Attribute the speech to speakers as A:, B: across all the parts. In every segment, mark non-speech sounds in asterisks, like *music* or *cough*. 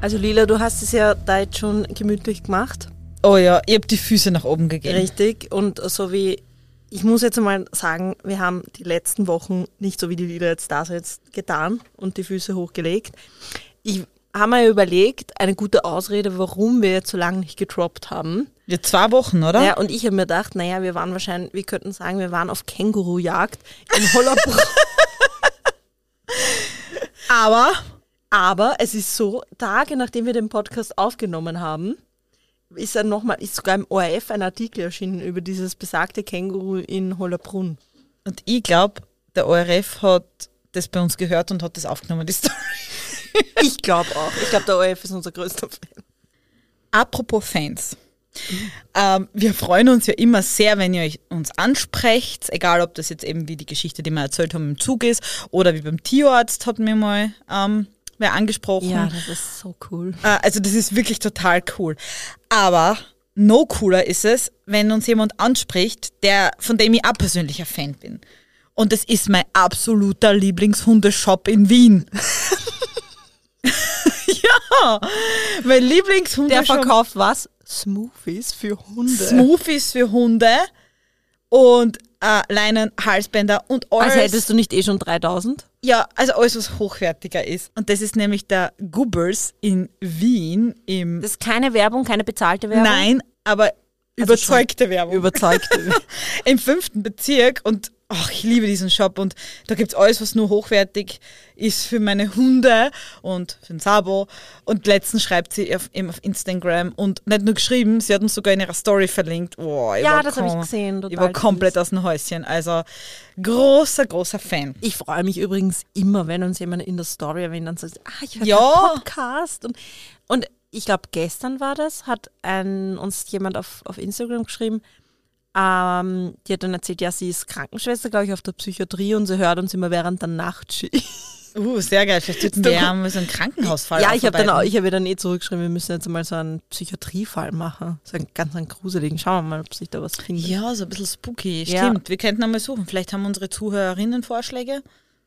A: Also Lila, du hast es ja da jetzt schon gemütlich gemacht.
B: Oh ja, ihr habt die Füße nach oben gegeben.
A: Richtig. Und so wie, ich muss jetzt mal sagen, wir haben die letzten Wochen nicht so wie die Lila jetzt da sitzt, getan und die Füße hochgelegt. Ich habe mir überlegt, eine gute Ausrede, warum wir jetzt so lange nicht getroppt haben.
B: Ja, zwei Wochen, oder?
A: Ja, und ich habe mir gedacht, naja, wir waren wahrscheinlich, wir könnten sagen, wir waren auf Kängurujagd in Hollabrunn. *laughs*
B: Aber
A: Aber es ist so, Tage nachdem wir den Podcast aufgenommen haben, ist dann nochmal, ist sogar im ORF ein Artikel erschienen über dieses besagte Känguru in Hollabrunn.
B: Und ich glaube, der ORF hat das bei uns gehört und hat das aufgenommen, die Story. *laughs*
A: Ich glaube auch. Ich glaube, der ORF ist unser größter Fan.
B: Apropos Fans. Ähm, wir freuen uns ja immer sehr, wenn ihr euch uns ansprecht, egal ob das jetzt eben wie die Geschichte, die wir erzählt haben, im Zug ist oder wie beim Tierarzt hat mir mal ähm, wer angesprochen.
A: Ja, das ist so cool.
B: Äh, also das ist wirklich total cool. Aber no cooler ist es, wenn uns jemand anspricht, der, von dem ich auch persönlich ein Fan bin. Und das ist mein absoluter Lieblingshundeshop in Wien. *laughs* ja, mein
A: Der
B: Lieblingshundeshop.
A: verkauft was? Smoothies für Hunde.
B: Smoothies für Hunde und äh, Leinen, Halsbänder und alles.
A: Also hättest du nicht eh schon 3000?
B: Ja, also alles, was hochwertiger ist. Und das ist nämlich der Gubbers in Wien im.
A: Das ist keine Werbung, keine bezahlte Werbung?
B: Nein, aber
A: Also
B: überzeugte Werbung.
A: Überzeugte. *laughs*
B: Im fünften Bezirk und ach, ich liebe diesen Shop und da gibt's alles, was nur hochwertig ist für meine Hunde und für den Sabo. Und letztens schreibt sie auf, eben auf Instagram und nicht nur geschrieben, sie hat uns sogar in ihrer Story verlinkt. Oh, ich
A: Ja, das hab ich gesehen,
B: Ich
A: total
B: war komplett aus dem Häuschen. Also großer, großer Fan.
A: Ich freue mich übrigens immer, wenn uns jemand in der Story erwähnt, dann sagt, ah, ich höre
B: Ja.
A: Podcast. Und, und ich glaube, gestern war das, hat ein, uns jemand auf, auf Instagram geschrieben, ähm, die hat dann erzählt, ja, sie ist Krankenschwester, glaube ich, auf der Psychiatrie und sie hört uns immer während der Nachtschicht.
B: Uh, sehr geil. Vielleicht sollten wir ja mal so einen Krankenhausfall
A: ja, ich habe dann auch, ich habe dann eh zurückgeschrieben, wir müssen jetzt mal so einen Psychiatriefall machen. So einen ganz einen gruseligen. Schauen wir mal, ob sich da was findet.
B: Ja, so ein bisschen spooky.
A: Ja.
B: Stimmt, wir könnten einmal suchen. Vielleicht haben unsere Zuhörerinnen Vorschläge.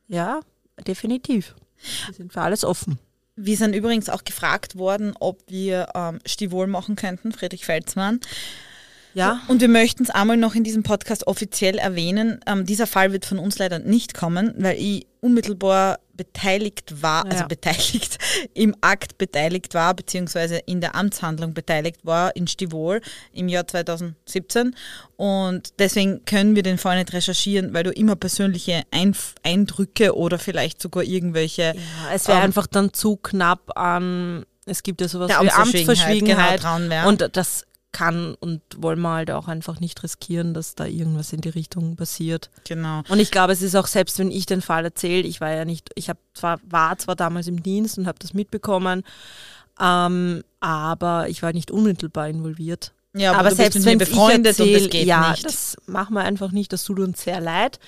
A: Ja, definitiv. Wir sind für alles offen.
B: Wir sind übrigens auch gefragt worden, ob wir ähm, Stivol machen könnten, Friedrich Felsmann.
A: Ja,
B: Und wir möchten es einmal noch in diesem Podcast offiziell erwähnen. Ähm, dieser Fall wird von uns leider nicht kommen, weil ich unmittelbar beteiligt war, also
A: Ja.
B: beteiligt, *laughs* im Akt beteiligt war, beziehungsweise in der Amtshandlung beteiligt war in Stivol im Jahr 2017. Und deswegen können wir den Fall nicht recherchieren, weil du immer persönliche Einf Eindrücke oder vielleicht sogar irgendwelche
A: Ja, es wäre
B: Ähm,
A: einfach dann zu knapp an, es gibt ja sowas
B: Der
A: wie
B: Amtsverschwiegenheit, genau, dran wären.
A: und das kann und wollen wir halt auch einfach nicht riskieren, dass da irgendwas in die Richtung passiert.
B: Genau.
A: Und ich glaube, es ist auch selbst, wenn ich den Fall erzähle, ich war ja nicht, ich habe zwar, war zwar damals im Dienst und habe das mitbekommen, ähm, aber ich war nicht unmittelbar involviert.
B: Ja, aber,
A: aber selbst wenn
B: mir
A: ich
B: befreundet und
A: erzähl,
B: das geht
A: ja,
B: nicht.
A: das machen wir einfach nicht, das tut uns sehr leid.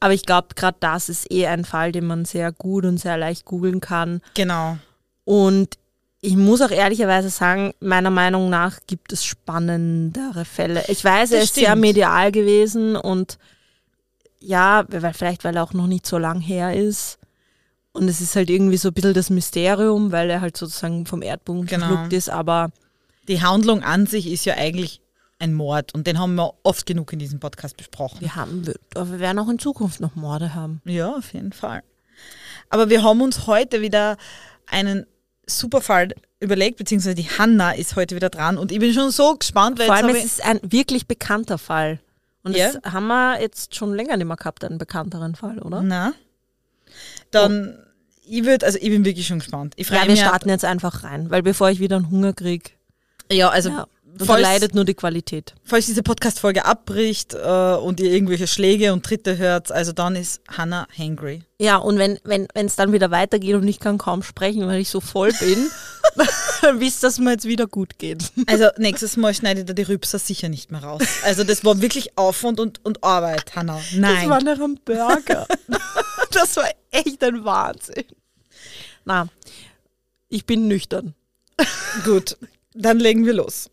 A: Aber ich glaube, gerade das ist eh ein Fall, den man sehr gut und sehr leicht googeln kann.
B: genau.
A: Und ich muss auch ehrlicherweise sagen, meiner Meinung nach gibt es spannendere Fälle. Ich weiß, er
B: Das
A: ist sehr
B: stimmt.
A: medial gewesen und ja, weil, vielleicht weil er auch noch nicht so lang her ist. Und es ist halt irgendwie so ein bisschen das Mysterium, weil er halt sozusagen vom Erdboden
B: Genau.
A: geschluckt ist. Aber
B: Die Handlung an sich ist ja eigentlich ein Mord und den haben wir oft genug in diesem Podcast besprochen.
A: wir haben, aber wir werden auch in Zukunft noch Morde haben.
B: Ja, auf jeden Fall. Aber wir haben uns heute wieder einen super Fall überlegt, beziehungsweise die Hanna ist heute wieder dran und ich bin schon so gespannt, weil
A: Vor allem, es ist ein wirklich bekannter Fall. Und
B: Ja.
A: das haben wir jetzt schon länger nicht mehr gehabt, einen bekannteren Fall, oder?
B: na, dann, ich würde, also ich bin wirklich schon gespannt. Ich
A: Ja, wir starten jetzt einfach rein, weil bevor ich wieder einen Hunger kriege,
B: Ja, also
A: ja, da leidet nur die Qualität.
B: falls diese Podcast-Folge abbricht äh, und ihr irgendwelche Schläge und Tritte hört, also dann ist Hanna hangry.
A: Ja, und wenn wenn wenn, es dann wieder weitergeht und ich kann kaum sprechen, weil ich so voll bin, *laughs* bis das mir jetzt wieder gut geht.
B: Also nächstes Mal schneidet er die Rübser sicher nicht mehr raus. Also das war wirklich Aufwand und, und Arbeit, Hanna. Nein.
A: Das war nach einem Burger. *laughs* das war echt ein Wahnsinn. Na, ich bin nüchtern.
B: Gut, dann legen wir los.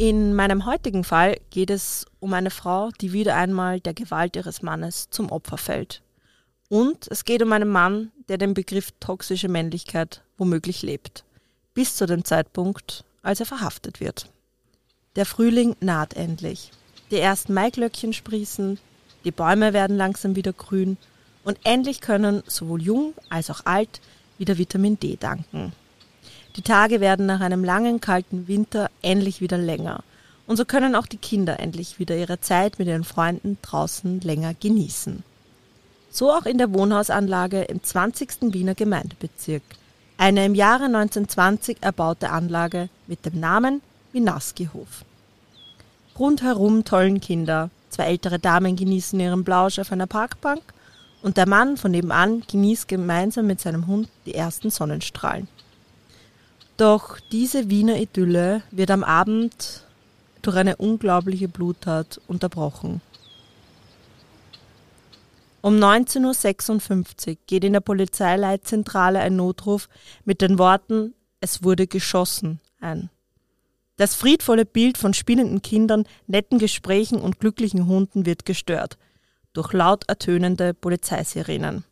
A: In meinem heutigen Fall geht es um eine Frau, die wieder einmal der Gewalt ihres Mannes zum Opfer fällt. Und es geht um einen Mann, der den Begriff toxische Männlichkeit womöglich lebt. Bis zu dem Zeitpunkt, als er verhaftet wird. Der Frühling naht endlich. Die ersten Maiglöckchen sprießen, die Bäume werden langsam wieder grün und endlich können sowohl jung als auch alt wieder Vitamin D danken. Die Tage werden nach einem langen, kalten Winter endlich wieder länger. Und so können auch die Kinder endlich wieder ihre Zeit mit ihren Freunden draußen länger genießen. So auch in der Wohnhausanlage im 20. Wiener Gemeindebezirk. Eine im Jahre 1920 erbaute Anlage mit dem Namen Winaski-Hof. Rundherum tollen Kinder. Zwei ältere Damen genießen ihren Blausch auf einer Parkbank und der Mann von nebenan genießt gemeinsam mit seinem Hund die ersten Sonnenstrahlen. Doch diese Wiener Idylle wird am Abend durch eine unglaubliche Bluttat unterbrochen. Um 19.56 Uhr geht in der Polizeileitzentrale ein Notruf mit den Worten Es wurde geschossen ein. Das friedvolle Bild von spielenden Kindern, netten Gesprächen und glücklichen Hunden wird gestört durch laut ertönende Polizeisirenen.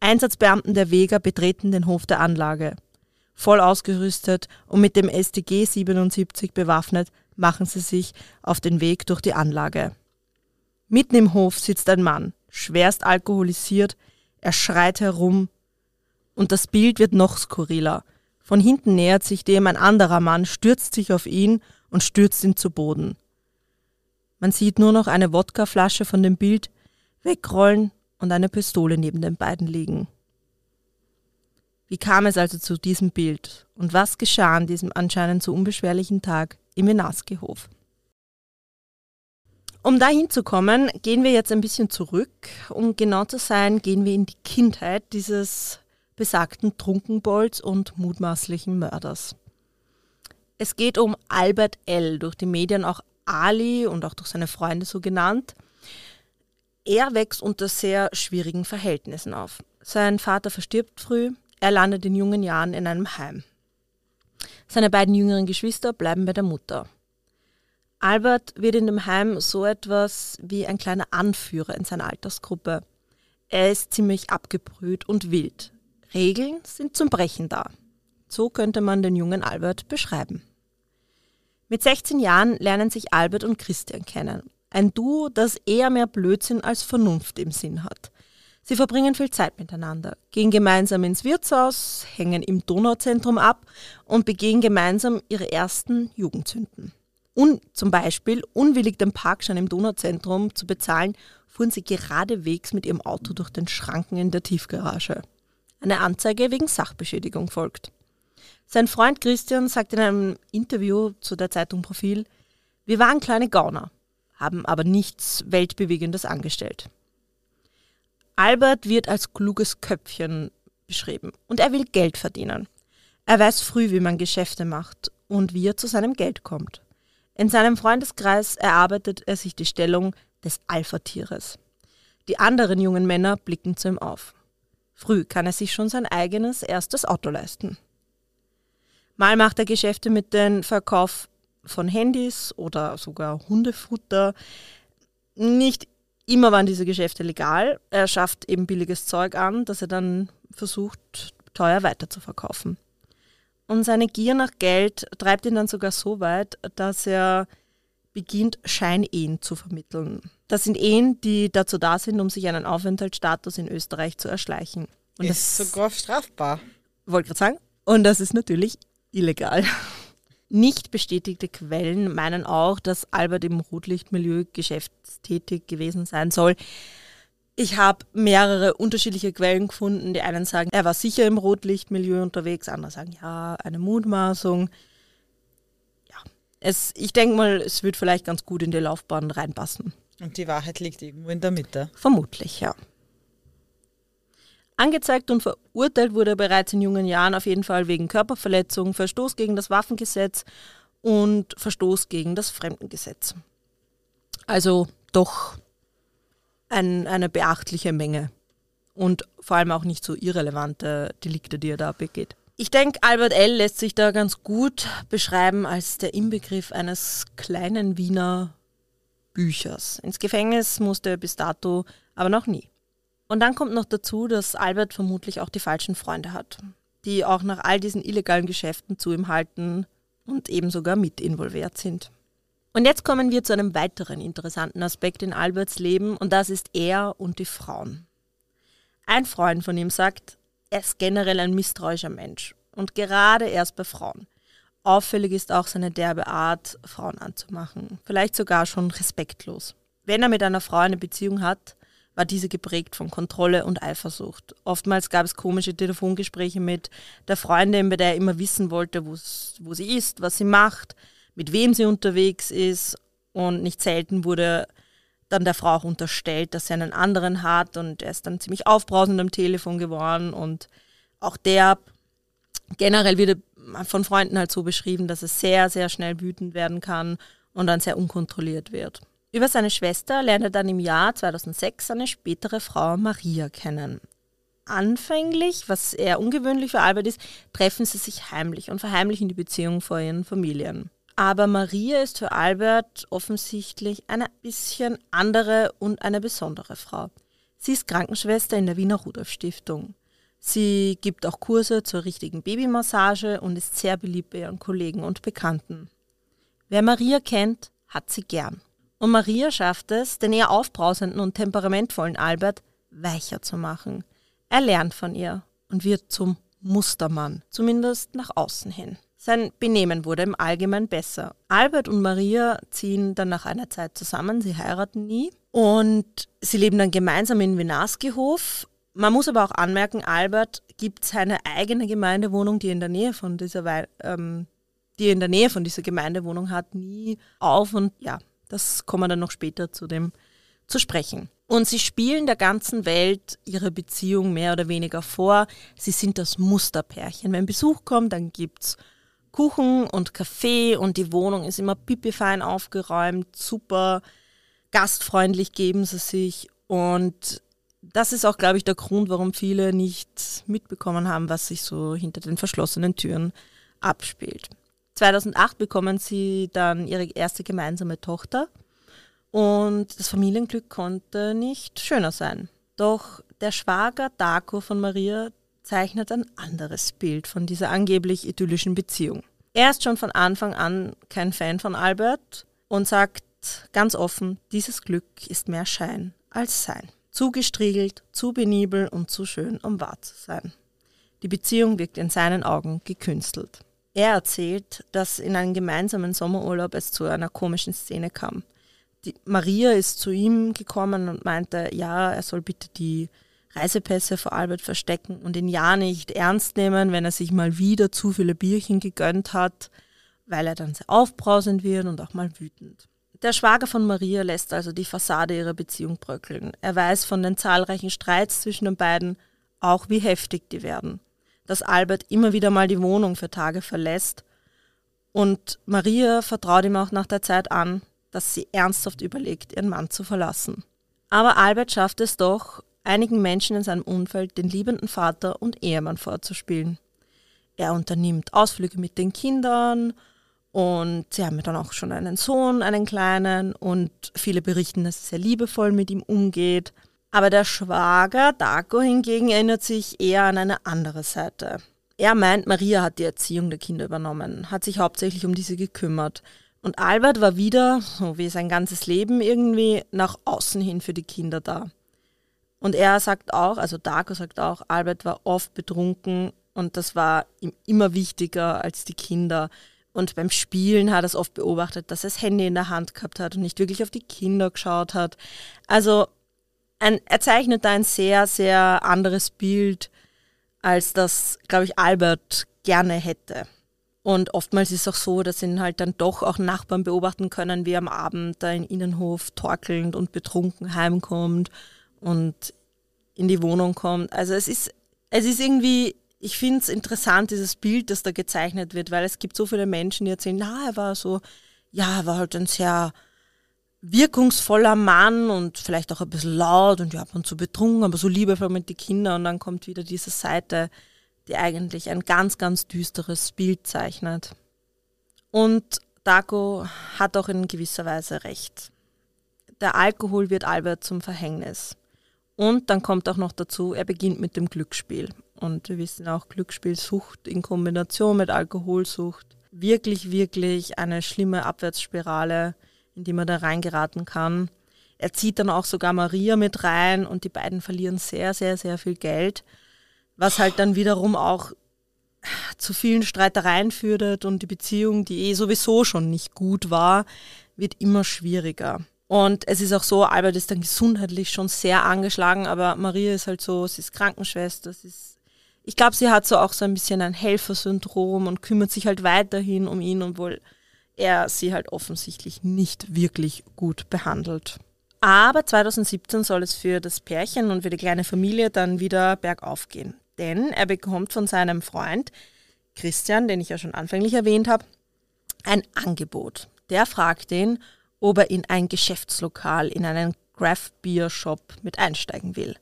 A: Einsatzbeamten der Vega betreten den Hof der Anlage. Voll ausgerüstet und mit dem STG 77 bewaffnet, machen sie sich auf den Weg durch die Anlage. Mitten im Hof sitzt ein Mann, schwerst alkoholisiert, er schreit herum und das Bild wird noch skurriler. Von hinten nähert sich dem ein anderer Mann, stürzt sich auf ihn und stürzt ihn zu Boden. Man sieht nur noch eine Wodkaflasche von dem Bild wegrollen und eine Pistole neben den beiden liegen. Wie kam es also zu diesem Bild und was geschah an diesem anscheinend so unbeschwerlichen Tag im Wenaski-Hof? Um da hinzukommen, gehen wir jetzt ein bisschen zurück. Um genau zu sein, gehen wir in die Kindheit dieses besagten Trunkenbolds und mutmaßlichen Mörders. Es geht um Albert L., durch die Medien auch Ali und auch durch seine Freunde so genannt. Er wächst unter sehr schwierigen Verhältnissen auf. Sein Vater verstirbt früh, er landet in jungen Jahren in einem Heim. Seine beiden jüngeren Geschwister bleiben bei der Mutter. Albert wird in dem Heim so etwas wie ein kleiner Anführer in seiner Altersgruppe. Er ist ziemlich abgebrüht und wild. Regeln sind zum Brechen da. So könnte man den jungen Albert beschreiben. Mit 16 Jahren lernen sich Albert und Christian kennen. Ein Duo, das eher mehr Blödsinn als Vernunft im Sinn hat. Sie verbringen viel Zeit miteinander, gehen gemeinsam ins Wirtshaus, hängen im Donauzentrum ab und begehen gemeinsam ihre ersten Jugendsünden. Und zum Beispiel, unwillig den Parkschein im Donauzentrum zu bezahlen, fuhren sie geradewegs mit ihrem Auto durch den Schranken in der Tiefgarage. Eine Anzeige wegen Sachbeschädigung folgt. Sein Freund Christian sagt in einem Interview zu der Zeitung Profil, wir waren kleine Gauner, haben aber nichts Weltbewegendes angestellt. Albert wird als kluges Köpfchen beschrieben und er will Geld verdienen. Er weiß früh, wie man Geschäfte macht und wie er zu seinem Geld kommt. In seinem Freundeskreis erarbeitet er sich die Stellung des Alpha-Tieres. Die anderen jungen Männer blicken zu ihm auf. Früh kann er sich schon sein eigenes erstes Auto leisten. Mal macht er Geschäfte mit dem Verkauf von Handys oder sogar Hundefutter. Nicht Immer waren diese Geschäfte legal. Er schafft eben billiges Zeug an, das er dann versucht, teuer weiterzuverkaufen. Und seine Gier nach Geld treibt ihn dann sogar so weit, dass er beginnt, Scheinehen zu vermitteln. Das sind Ehen, die dazu da sind, um sich einen Aufenthaltsstatus in Österreich zu erschleichen.
B: Und ist das sogar strafbar.
A: Wollte gerade sagen. Und das ist natürlich illegal. Nicht bestätigte Quellen meinen auch, dass Albert im Rotlichtmilieu geschäftstätig gewesen sein soll. Ich habe mehrere unterschiedliche Quellen gefunden. Die einen sagen, er war sicher im Rotlichtmilieu unterwegs, andere sagen, ja, eine Mutmaßung. Ja, es, ich denke mal, es wird vielleicht ganz gut in die Laufbahn reinpassen.
B: Und die Wahrheit liegt irgendwo in der Mitte.
A: Vermutlich, ja. Angezeigt und verurteilt wurde er bereits in jungen Jahren auf jeden Fall wegen Körperverletzung, Verstoß gegen das Waffengesetz und Verstoß gegen das Fremdengesetz. Also doch ein, eine beachtliche Menge und vor allem auch nicht so irrelevante Delikte, die er da begeht. Ich denke, Albert L. lässt sich da ganz gut beschreiben als der Inbegriff eines kleinen Wiener Büchers. Ins Gefängnis musste er bis dato aber noch nie. Und dann kommt noch dazu, dass Albert vermutlich auch die falschen Freunde hat, die auch nach all diesen illegalen Geschäften zu ihm halten und eben sogar mit involviert sind. Und jetzt kommen wir zu einem weiteren interessanten Aspekt in Alberts Leben und das ist er und die Frauen. Ein Freund von ihm sagt, er ist generell ein misstrauischer Mensch und gerade erst bei Frauen. Auffällig ist auch seine derbe Art, Frauen anzumachen, vielleicht sogar schon respektlos. Wenn er mit einer Frau eine Beziehung hat, war diese geprägt von Kontrolle und Eifersucht. Oftmals gab es komische Telefongespräche mit der Freundin, bei der er immer wissen wollte, wo sie ist, was sie macht, mit wem sie unterwegs ist. Und nicht selten wurde dann der Frau auch unterstellt, dass sie einen anderen hat und er ist dann ziemlich aufbrausend am Telefon geworden und auch der generell wird von Freunden halt so beschrieben, dass es sehr, sehr schnell wütend werden kann und dann sehr unkontrolliert wird. Über seine Schwester lernt er dann im Jahr 2006 seine spätere Frau Maria kennen. Anfänglich, was eher ungewöhnlich für Albert ist, treffen sie sich heimlich und verheimlichen die Beziehung vor ihren Familien. Aber Maria ist für Albert offensichtlich eine bisschen andere und eine besondere Frau. Sie ist Krankenschwester in der Wiener Rudolf Stiftung. Sie gibt auch Kurse zur richtigen Babymassage und ist sehr beliebt bei ihren Kollegen und Bekannten. Wer Maria kennt, hat sie gern. Und Maria schafft es, den eher aufbrausenden und temperamentvollen Albert weicher zu machen. Er lernt von ihr und wird zum Mustermann, zumindest nach außen hin. Sein Benehmen wurde im Allgemeinen besser. Albert und Maria ziehen dann nach einer Zeit zusammen, sie heiraten nie und sie leben dann gemeinsam in Winarski-Hof. Man muss aber auch anmerken, Albert gibt seine eigene Gemeindewohnung, die in der Nähe von dieser, ähm, die in der Nähe von dieser Gemeindewohnung hat, nie auf und ja, das kommen wir dann noch später zu dem zu sprechen. Und sie spielen der ganzen Welt ihre Beziehung mehr oder weniger vor. Sie sind das Musterpärchen. Wenn Besuch kommt, dann gibt es Kuchen und Kaffee und die Wohnung ist immer pipifein aufgeräumt, super gastfreundlich geben sie sich. Und das ist auch, glaube ich, der Grund, warum viele nicht mitbekommen haben, was sich so hinter den verschlossenen Türen abspielt. 2008 bekommen sie dann ihre erste gemeinsame Tochter und das Familienglück konnte nicht schöner sein. Doch der Schwager Darko von Maria zeichnet ein anderes Bild von dieser angeblich idyllischen Beziehung. Er ist schon von Anfang an kein Fan von Albert und sagt ganz offen, dieses Glück ist mehr Schein als Sein. Zu gestriegelt, zu benibel und zu schön, um wahr zu sein. Die Beziehung wirkt in seinen Augen gekünstelt. Er erzählt, dass in einem gemeinsamen Sommerurlaub es zu einer komischen Szene kam. Die Maria ist zu ihm gekommen und meinte, ja, er soll bitte die Reisepässe vor Albert verstecken und ihn ja nicht ernst nehmen, wenn er sich mal wieder zu viele Bierchen gegönnt hat, weil er dann sehr aufbrausend wird und auch mal wütend. Der Schwager von Maria lässt also die Fassade ihrer Beziehung bröckeln. Er weiß von den zahlreichen Streits zwischen den beiden auch, wie heftig die werden dass Albert immer wieder mal die Wohnung für Tage verlässt. Und Maria vertraut ihm auch nach der Zeit an, dass sie ernsthaft überlegt, ihren Mann zu verlassen. Aber Albert schafft es doch, einigen Menschen in seinem Umfeld den liebenden Vater und Ehemann vorzuspielen. Er unternimmt Ausflüge mit den Kindern und sie haben dann auch schon einen Sohn, einen kleinen und viele berichten, dass er sehr liebevoll mit ihm umgeht. Aber der Schwager Darko hingegen erinnert sich eher an eine andere Seite. Er meint, Maria hat die Erziehung der Kinder übernommen, hat sich hauptsächlich um diese gekümmert. Und Albert war wieder, so wie sein ganzes Leben irgendwie, nach außen hin für die Kinder da. Und er sagt auch, also Darko sagt auch, Albert war oft betrunken und das war ihm immer wichtiger als die Kinder. Und beim Spielen hat er es oft beobachtet, dass er das Handy in der Hand gehabt hat und nicht wirklich auf die Kinder geschaut hat. Also ein, er zeichnet da ein sehr, sehr anderes Bild, als das, glaube ich, Albert gerne hätte. Und oftmals ist es auch so, dass ihn halt dann doch auch Nachbarn beobachten können, wie er am Abend da in Innenhof torkelnd und betrunken heimkommt. Und in die Wohnung kommt. Also es ist, es ist irgendwie, ich finde es interessant, dieses Bild, das da gezeichnet wird, weil es gibt so viele Menschen, die erzählen, na, er war so, ja, er war halt ein sehr wirkungsvoller Mann und vielleicht auch ein bisschen laut und ja, ab und zu betrunken, aber so liebevoll mit den Kindern und dann kommt wieder diese Seite, die eigentlich ein ganz, ganz düsteres Bild zeichnet. Und Dago hat auch in gewisser Weise recht. Der Alkohol wird Albert zum Verhängnis. Und dann kommt auch noch dazu, er beginnt mit dem Glücksspiel. Und wir wissen auch, Glücksspielsucht in Kombination mit Alkoholsucht, wirklich, wirklich eine schlimme Abwärtsspirale, in die man da reingeraten kann. Er zieht dann auch sogar Maria mit rein und die beiden verlieren sehr, sehr, sehr viel Geld, was halt dann wiederum auch zu vielen Streitereien führt und die Beziehung, die eh sowieso schon nicht gut war, wird immer schwieriger. Und es ist auch so, Albert ist dann gesundheitlich schon sehr angeschlagen, aber Maria ist halt so, sie ist Krankenschwester, sie ist, ich glaube, sie hat so auch so ein bisschen ein Helfersyndrom und kümmert sich halt weiterhin um ihn, obwohl er sie halt offensichtlich nicht wirklich gut behandelt. Aber 2017 soll es für das Pärchen und für die kleine Familie dann wieder bergauf gehen. Denn er bekommt von seinem Freund Christian, den ich ja schon anfänglich erwähnt habe, ein Angebot. Der fragt ihn, ob er in ein Geschäftslokal, in einen Craft Beer Shop mit einsteigen will.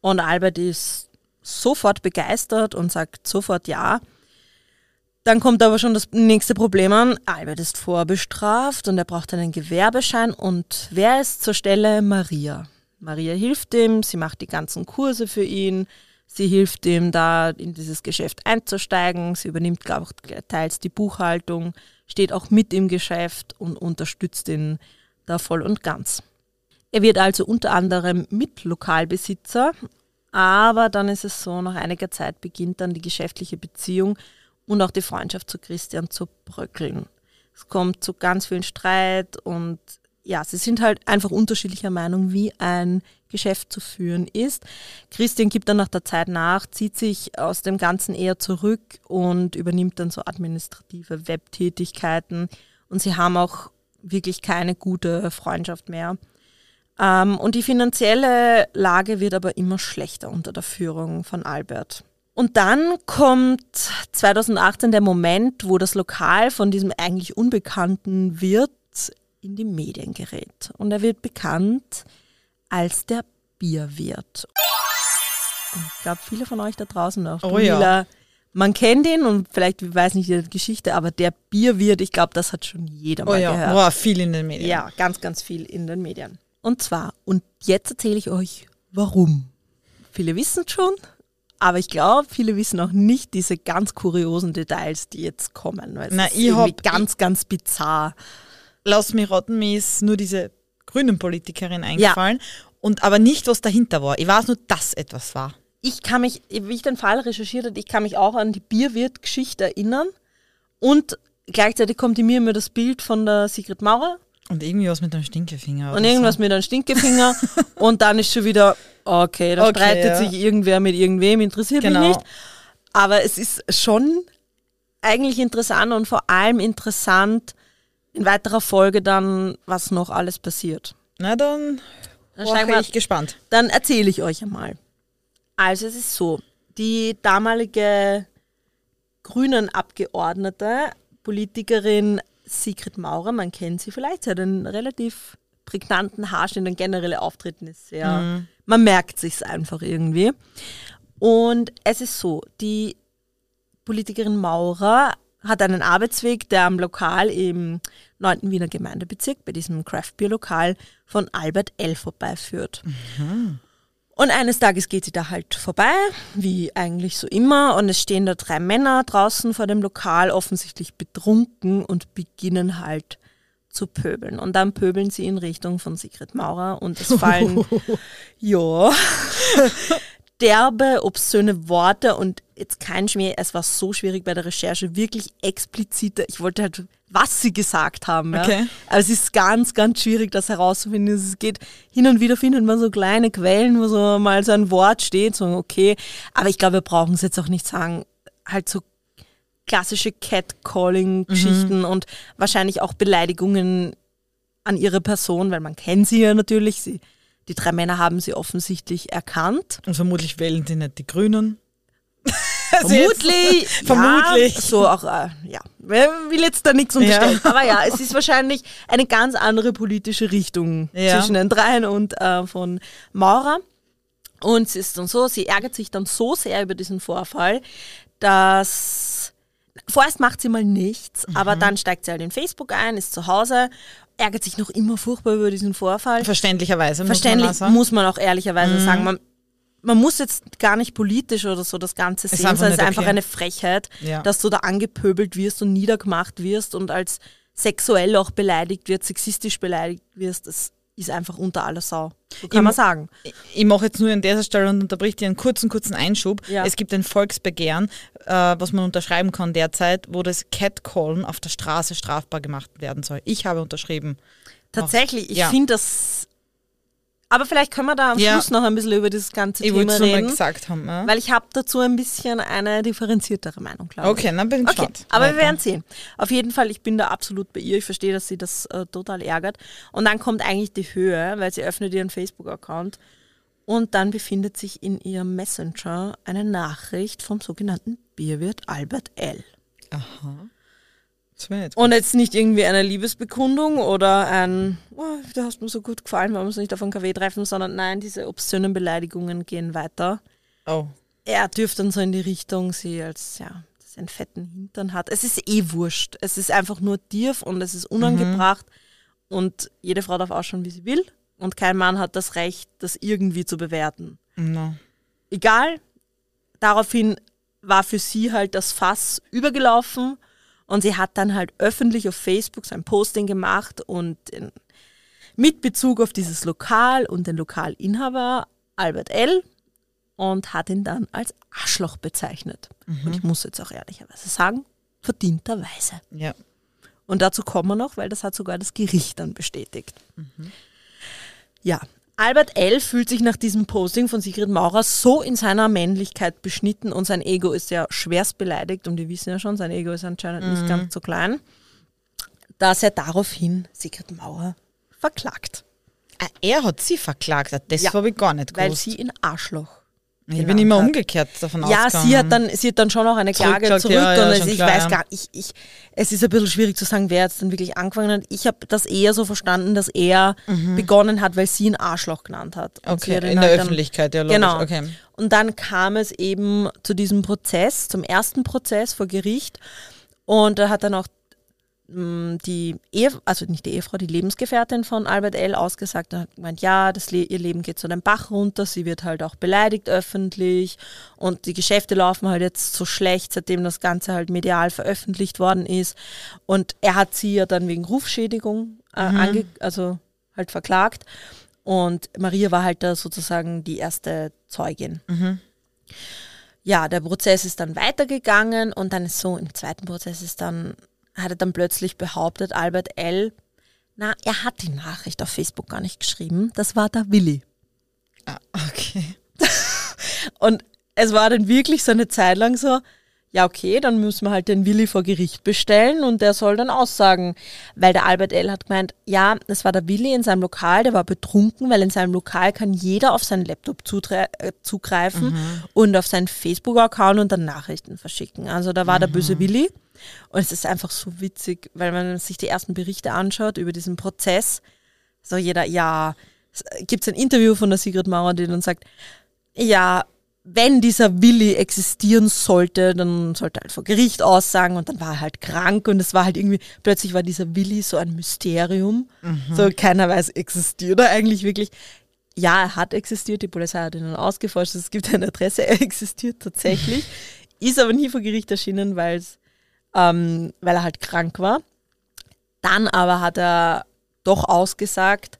A: Und Albert ist sofort begeistert und sagt sofort ja. Dann kommt aber schon das nächste Problem an. Albert ist vorbestraft und er braucht einen Gewerbeschein. Und wer ist zur Stelle? Maria. Maria hilft ihm, sie macht die ganzen Kurse für ihn, sie hilft ihm da in dieses Geschäft einzusteigen, sie übernimmt, glaube ich, teils die Buchhaltung steht auch mit im Geschäft und unterstützt ihn da voll und ganz. Er wird also unter anderem Mitlokalbesitzer, aber dann ist es so, nach einiger Zeit beginnt dann die geschäftliche Beziehung und auch die Freundschaft zu Christian zu bröckeln. Es kommt zu ganz vielen Streit und ja, sie sind halt einfach unterschiedlicher Meinung, wie ein Geschäft zu führen ist. Christian gibt dann nach der Zeit nach, zieht sich aus dem Ganzen eher zurück und übernimmt dann so administrative Webtätigkeiten. Und sie haben auch wirklich keine gute Freundschaft mehr. Ähm, und die finanzielle Lage wird aber immer schlechter unter der Führung von Albert. Und dann kommt 2018 der Moment, wo das Lokal von diesem eigentlich unbekannten Wirt in die Medien gerät. Und er wird bekannt als der Bierwirt. Und ich glaube, viele von euch da draußen auch.
B: Oh ja.
A: Man kennt ihn und vielleicht weiß nicht die Geschichte, aber der Bierwirt, ich glaube, das hat schon jeder
B: oh
A: mal
B: ja,
A: gehört.
B: Boah, viel in den Medien.
A: Ja, ganz, ganz viel in den Medien. Und zwar, und jetzt erzähle ich euch, warum. Viele wissen schon, aber ich glaube, viele wissen auch nicht diese ganz kuriosen Details, die jetzt kommen. Weil
B: Na, ich
A: irgendwie
B: hab-
A: ganz, ganz bizarr.
B: Lass mich raten, mir ist nur diese grünen Politikerin eingefallen. Und aber nicht, was dahinter war. Ich weiß nur, dass etwas war.
A: Ich kann mich, wie ich den Fall recherchiert habe, ich kann mich auch an die Bierwirt-Geschichte erinnern. Und gleichzeitig kommt in mir immer das Bild von der Sigrid Maurer
B: Und irgendwie was mit einem Stinkefinger.
A: und irgendwas
B: so.
A: mit einem Stinkefinger. *laughs* und dann ist schon wieder, okay, da
B: Okay,
A: streitet
B: ja.
A: sich irgendwer mit irgendwem, interessiert
B: Genau.
A: mich nicht. Aber es ist schon eigentlich interessant und vor allem interessant in weiterer Folge dann, was noch alles passiert.
B: Na dann,
A: Dann steigen wir-
B: ich gespannt.
A: Dann erzähle ich euch einmal. Also es ist so, die damalige grünen Abgeordnete, Politikerin Sigrid Maurer, man kennt sie vielleicht, sie hat einen relativ prägnanten Haarschnitt und generelle Auftreten ist sehr, man merkt sich's einfach irgendwie. Und es ist so, die Politikerin Maurer hat einen Arbeitsweg, der am Lokal im 9. Wiener Gemeindebezirk, bei diesem Craft Beer Lokal von Albert L. vorbeiführt. Und eines Tages geht sie da halt vorbei, wie eigentlich so immer, und es stehen da drei Männer draußen vor dem Lokal, offensichtlich betrunken und beginnen halt zu pöbeln. Und dann pöbeln sie in Richtung von Sigrid Maurer und es fallen, *laughs* ja, *laughs* derbe, obszöne Worte und jetzt kein Schmäh, es war so schwierig bei der Recherche, wirklich explizite, ich wollte halt, was sie gesagt haben. Ja.
B: Okay.
A: Aber es ist ganz, ganz schwierig, das herauszufinden. Es geht hin und wieder findet man so kleine Quellen, wo so mal so ein Wort steht, so okay. Aber ich glaube, wir brauchen es jetzt auch nicht sagen. Halt so klassische Catcalling-Geschichten und wahrscheinlich auch Beleidigungen an ihre Person, weil man kennt sie ja natürlich. Sie Die drei Männer haben sie offensichtlich erkannt.
B: Und vermutlich wählen sie nicht die Grünen.
A: Vermutlich. *laughs*
B: jetzt- vermutlich. *laughs*
A: Ja, so auch, äh, ja. Will jetzt da nichts unterstellen. Aber ja, es ist wahrscheinlich eine ganz andere politische Richtung
B: Ja.
A: zwischen den dreien und äh, von Maurer. Und es ist dann so, sie ärgert sich dann so sehr über diesen Vorfall, dass vorerst macht sie mal nichts,
B: Mhm.
A: aber dann steigt sie halt in Facebook ein, ist zu Hause, ärgert sich noch immer furchtbar über diesen Vorfall.
B: Verständlicherweise. muss man
A: Verständlich
B: auch sagen. Mhm.
A: muss man auch ehrlicherweise sagen. Man, man muss jetzt gar nicht politisch oder so das Ganze sehen, sondern es ist einfach
B: okay.
A: eine Frechheit,
B: Ja.
A: dass du da angepöbelt wirst und niedergemacht wirst und als sexuell auch beleidigt wird, sexistisch beleidigt wirst. Das ist einfach unter aller Sau. So kann
B: Im-
A: man sagen.
B: Ich mache jetzt nur an dieser Stelle und unterbrich dir einen kurzen, kurzen Einschub.
A: Ja.
B: Es gibt ein Volksbegehren, äh, was man unterschreiben kann derzeit, wo das Catcallen auf der Straße strafbar gemacht werden soll. Ich habe unterschrieben.
A: Tatsächlich, ich
B: Ja.
A: finde das. Aber vielleicht können wir da am
B: Ja.
A: Schluss noch ein bisschen über dieses ganze
B: Ich
A: Thema
B: nur mal
A: reden.
B: gesagt haben. Ja?
A: Weil ich habe dazu ein bisschen eine differenziertere Meinung, glaube ich.
B: Okay, dann bin ich
A: Okay,
B: gespannt.
A: aber wir
B: Weiter.
A: werden sehen. Auf jeden Fall, ich bin da absolut bei ihr. Ich verstehe, dass sie das äh, total ärgert. Und dann kommt eigentlich die Höhe, weil sie öffnet ihren Facebook-Account und dann befindet sich in ihrem Messenger eine Nachricht vom sogenannten Bierwirt Albert L.
B: Das wär jetzt
A: Und jetzt nicht irgendwie eine Liebesbekundung oder ein, oh, du hast mir so gut gefallen, wollen wir uns nicht auf einen Kaffee treffen, sondern nein, diese obszönen Beleidigungen gehen weiter.
B: Oh.
A: er dürfte dann so in die Richtung, sie als, ja, dass einen fetten Hintern hat. Es ist eh wurscht. Es ist einfach nur tief und es ist unangebracht und jede Frau darf ausschauen, wie sie will und kein Mann hat das Recht, das irgendwie zu bewerten.
B: No.
A: Egal, daraufhin war für sie halt das Fass übergelaufen und sie hat dann halt öffentlich auf Facebook sein Posting gemacht und in, mit Bezug auf dieses Lokal und den Lokalinhaber Albert L. und hat ihn dann als Arschloch bezeichnet. Und ich muss jetzt auch ehrlicherweise sagen, verdienterweise.
B: Ja.
A: Und dazu kommen wir noch, weil das hat sogar das Gericht dann bestätigt. Ja, Albert L. fühlt sich nach diesem Posting von Sigrid Maurer so in seiner Männlichkeit beschnitten und sein Ego ist ja schwerst beleidigt und wir wissen ja schon, sein Ego ist anscheinend nicht ganz so klein, dass er daraufhin Sigrid Maurer verklagt,
B: Ah, er hat sie verklagt. Das
A: Ja.
B: habe ich gar nicht
A: weil
B: gewusst.
A: sie ihn Arschloch
B: ich bin immer
A: hat.
B: umgekehrt davon
A: Ja,
B: ausgegangen.
A: sie hat dann, sie hat dann schon auch eine Klage
B: Zurückklagt,
A: zurück
B: ja, ja,
A: und es, ich
B: klar,
A: weiß
B: ja.
A: gar ich, ich, es ist ein bisschen schwierig zu sagen, wer jetzt dann wirklich angefangen hat. Ich habe das eher so verstanden, dass er begonnen hat, weil sie ihn Arschloch genannt hat. Und
B: Mhm. Okay,
A: hat
B: in der
A: halt dann-
B: Öffentlichkeit, ja, logisch.
A: Genau.
B: Okay.
A: Und dann kam es eben zu diesem Prozess, zum ersten Prozess vor Gericht. Und da hat dann auch die Ehe, also nicht die Ehefrau, die Lebensgefährtin von Albert L. ausgesagt und hat gemeint, ja, das Le ihr Leben geht so den Bach runter, sie wird halt auch beleidigt öffentlich und die Geschäfte laufen halt jetzt so schlecht, seitdem das Ganze halt medial veröffentlicht worden ist. Und er hat sie ja dann wegen Rufschädigung äh, ange also halt verklagt. Und Maria war halt da sozusagen die erste Zeugin. Ja, der Prozess ist dann weitergegangen und dann ist so, im zweiten Prozess ist dann, hat er dann plötzlich behauptet, Albert L., na, er hat die Nachricht auf Facebook gar nicht geschrieben, das war der Willi.
B: Ah, okay. *laughs*
A: Und es war dann wirklich so eine Zeit lang so, ja okay, dann müssen wir halt den Willi vor Gericht bestellen und der soll dann aussagen. Weil der Albert L. hat gemeint, ja, es war der Willi in seinem Lokal, der war betrunken, weil in seinem Lokal kann jeder auf seinen Laptop äh, zugreifen und auf seinen Facebook-Account und dann Nachrichten verschicken. Also da war der böse Willi. Und es ist einfach so witzig, weil man sich die ersten Berichte anschaut über diesen Prozess. So jeder, ja, gibt es ein Interview von der Sigrid Mauer, die dann sagt, ja, wenn dieser Willi existieren sollte, dann sollte er halt vor Gericht aussagen und dann war er halt krank und es war halt irgendwie, plötzlich war dieser Willi so ein Mysterium. So keiner weiß, existiert er eigentlich wirklich. Ja, er hat existiert, die Polizei hat ihn dann ausgeforscht, es gibt eine Adresse, *laughs* er existiert tatsächlich, ist aber nie vor Gericht erschienen, weil's, ähm, weil er halt krank war. Dann aber hat er doch ausgesagt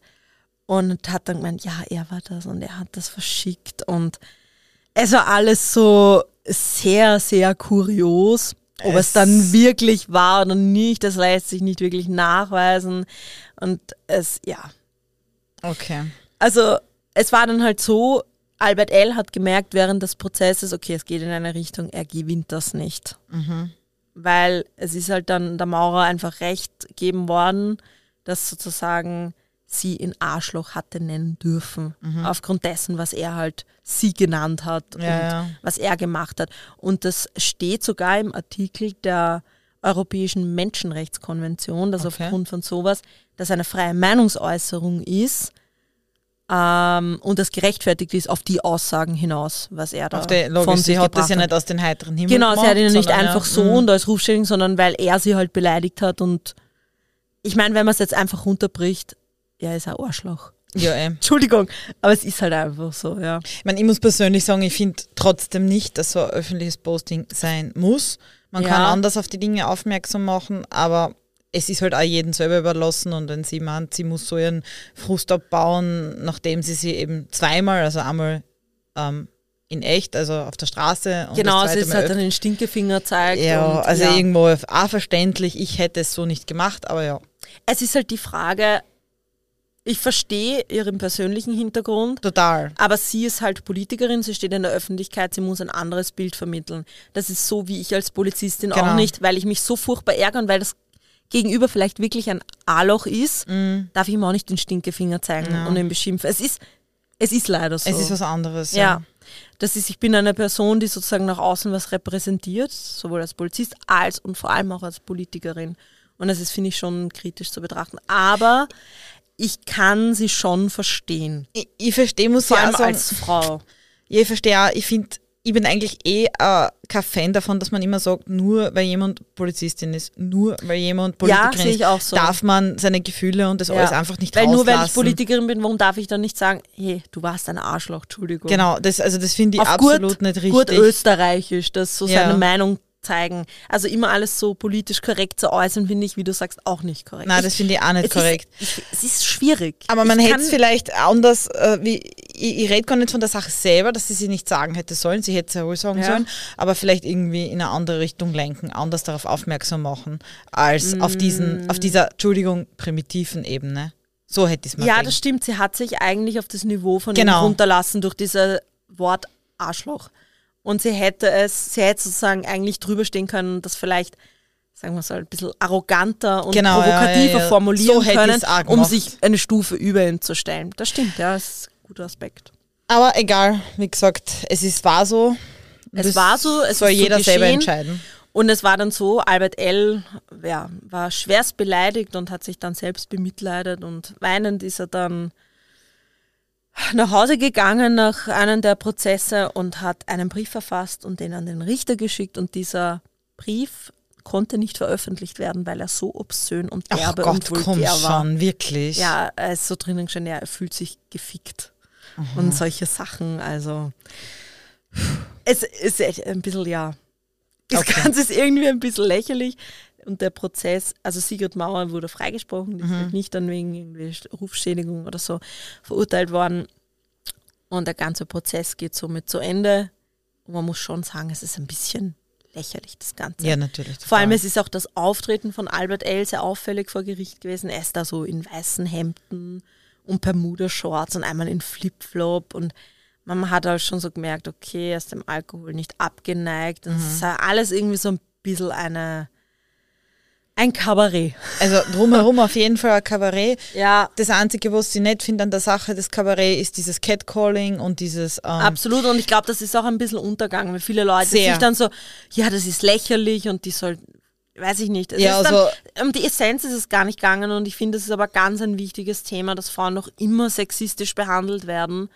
A: und hat dann gemeint, ja, er war das und er hat das verschickt und es war alles so sehr, sehr kurios. Ob es,
B: Es-
A: dann wirklich war oder nicht, das lässt sich nicht wirklich nachweisen. Und es, ja.
B: Okay.
A: Also, es war dann halt so, Albert L. hat gemerkt während des Prozesses, okay, es geht in eine Richtung, er gewinnt das nicht. Weil es ist halt dann der Maurer einfach recht geben worden, dass sozusagen sie in Arschloch hatte nennen dürfen.
B: Mhm.
A: Aufgrund dessen, was er halt sie genannt hat
B: Ja,
A: und
B: ja.
A: was er gemacht hat. Und das steht sogar im Artikel der Europäischen Menschenrechtskonvention, dass
B: Okay.
A: aufgrund von sowas, dass eine freie Meinungsäußerung ist ähm, und das gerechtfertigt ist auf die Aussagen hinaus, was er da
B: Auf der,
A: von
B: logisch,
A: sich
B: sie hat das ja nicht aus den heiteren Himmel
A: Genau, sie hat ihn nicht einfach
B: ja,
A: so
B: mm.
A: und als Rufschädigung, sondern weil er sie halt beleidigt hat und ich meine, wenn man es jetzt einfach runterbricht, er ist ein Arschloch.
B: Ja, eh. *laughs*
A: Entschuldigung, aber es ist halt einfach so, ja.
B: Ich meine, ich muss persönlich sagen, ich finde trotzdem nicht, dass so ein öffentliches Posting sein muss. Man
A: Ja.
B: kann anders auf die Dinge aufmerksam machen, aber es ist halt auch jedem selber überlassen und wenn sie meint, sie muss so ihren Frust abbauen, nachdem sie sie eben zweimal, also einmal ähm, in echt, also auf der Straße und
A: genau, sie
B: öff-
A: dann den Stinkefinger zeigt.
B: ja,
A: und,
B: also
A: ja.
B: irgendwo auch verständlich, ich hätte es so nicht gemacht, aber ja,
A: Es ist halt die Frage, ich verstehe ihren persönlichen Hintergrund,
B: total.
A: aber sie ist halt Politikerin, sie steht in der Öffentlichkeit, sie muss ein anderes Bild vermitteln. Das ist so wie ich als Polizistin
B: Genau.
A: auch nicht, weil ich mich so furchtbar ärgere und weil das Gegenüber vielleicht wirklich ein A-Loch ist, darf ich ihm auch nicht den Stinkefinger zeigen.
B: Ja.
A: und ihn beschimpfen. Es ist, es ist leider so.
B: Es ist was anderes.
A: ja. Das ist, ich bin eine Person, die sozusagen nach außen was repräsentiert, sowohl als Polizist als und vor allem auch als Politikerin. Und das ist, finde ich, schon kritisch zu betrachten. Aber ich kann sie schon verstehen.
B: Ich, ich verstehe, muss
A: Vor
B: ich
A: allem
B: auch sagen,
A: als Frau.
B: Ja, ich verstehe auch. Ich finde, ich bin eigentlich eh äh, kein Fan davon, dass man immer sagt, nur weil jemand Polizistin ist, nur weil jemand
A: Ja,
B: Politikerin
A: ich
B: ist,
A: so.
B: darf man seine Gefühle und das alles einfach nicht
A: Weil nur weil ich
B: rauslassen.
A: Politikerin bin, warum darf ich dann nicht sagen, hey, du warst ein Arschloch, Entschuldigung.
B: Genau, das, also das finde ich
A: Auf
B: absolut
A: gut,
B: nicht richtig.
A: gut österreichisch, das so
B: Ja.
A: seine Meinung zeigen. Also immer alles so politisch korrekt zu äußern, finde ich, wie du sagst, auch nicht korrekt.
B: Nein, das finde ich auch nicht
A: es
B: korrekt.
A: Ist, ich, es ist schwierig.
B: Aber man hätte es vielleicht anders, äh, wie, ich, ich rede gar nicht von der Sache selber, dass sie sie nicht sagen hätte sollen, sie hätte es ja wohl sagen
A: Ja.
B: sollen, aber vielleicht irgendwie in eine andere Richtung lenken, anders darauf aufmerksam machen, als auf, diesen, auf dieser, Entschuldigung, primitiven Ebene. So hätte ich es mal
A: Ja,
B: gedacht.
A: das stimmt. Sie hat sich eigentlich auf das Niveau von
B: Genau.
A: ihm runterlassen durch dieses Wort Arschloch. Und sie hätte es, sie hätte sozusagen eigentlich drüber stehen können, das vielleicht, sagen wir so, ein bisschen arroganter und
B: Genau, ja,
A: provokativer
B: ja, ja.
A: formulieren
B: So
A: können, um sich eine Stufe über ihn zu stellen. Das stimmt, ja, das guter Aspekt.
B: Aber egal, wie gesagt, es ist, war so.
A: Es war so, es
B: soll
A: ist so
B: jeder selber entscheiden.
A: Und es war dann so, Albert L. Ja, war schwerst beleidigt und hat sich dann selbst bemitleidet und weinend ist er dann nach Hause gegangen nach einem der Prozesse und hat einen Brief verfasst und den an den Richter geschickt und dieser Brief konnte nicht veröffentlicht werden, weil er so obszön und
B: Ach
A: derbe
B: Gott,
A: und
B: komm
A: war.
B: schon, wirklich.
A: Ja, er ist so drinnen schon, ja, er fühlt sich gefickt und solche Sachen, also es ist echt ein bisschen, ja, das
B: Okay.
A: Ganze ist irgendwie ein bisschen lächerlich. Und der Prozess, also Sigrid Mauer wurde freigesprochen, die ist halt nicht dann wegen irgendwie Rufschädigung oder so verurteilt worden. Und der ganze Prozess geht somit zu Ende. Und man muss schon sagen, es ist ein bisschen lächerlich, das Ganze.
B: Ja, natürlich.
A: Vor allem, es ist auch das Auftreten von Albert L. sehr auffällig vor Gericht gewesen. Er ist da so in weißen Hemden und Bermuda-Shorts und einmal in Flip-Flop und man hat halt schon so gemerkt, okay, er ist dem Alkohol nicht abgeneigt. Und
B: Mhm.
A: es ist alles irgendwie so ein bisschen eine, ein Kabarett.
B: Also drumherum auf jeden Fall ein Kabarett.
A: Ja,
B: Das Einzige, was ich nicht finde an der Sache des Kabarett, ist dieses Catcalling und dieses. Ähm,
A: absolut. Und ich glaube, das ist auch ein bisschen Untergang, weil viele Leute sich dann so, ja, das ist lächerlich und die soll, weiß ich nicht. Es
B: Ja, also-
A: dann, um die Essenz ist es gar nicht gegangen und ich finde, es ist aber ganz ein wichtiges Thema, dass Frauen noch immer sexistisch behandelt werden.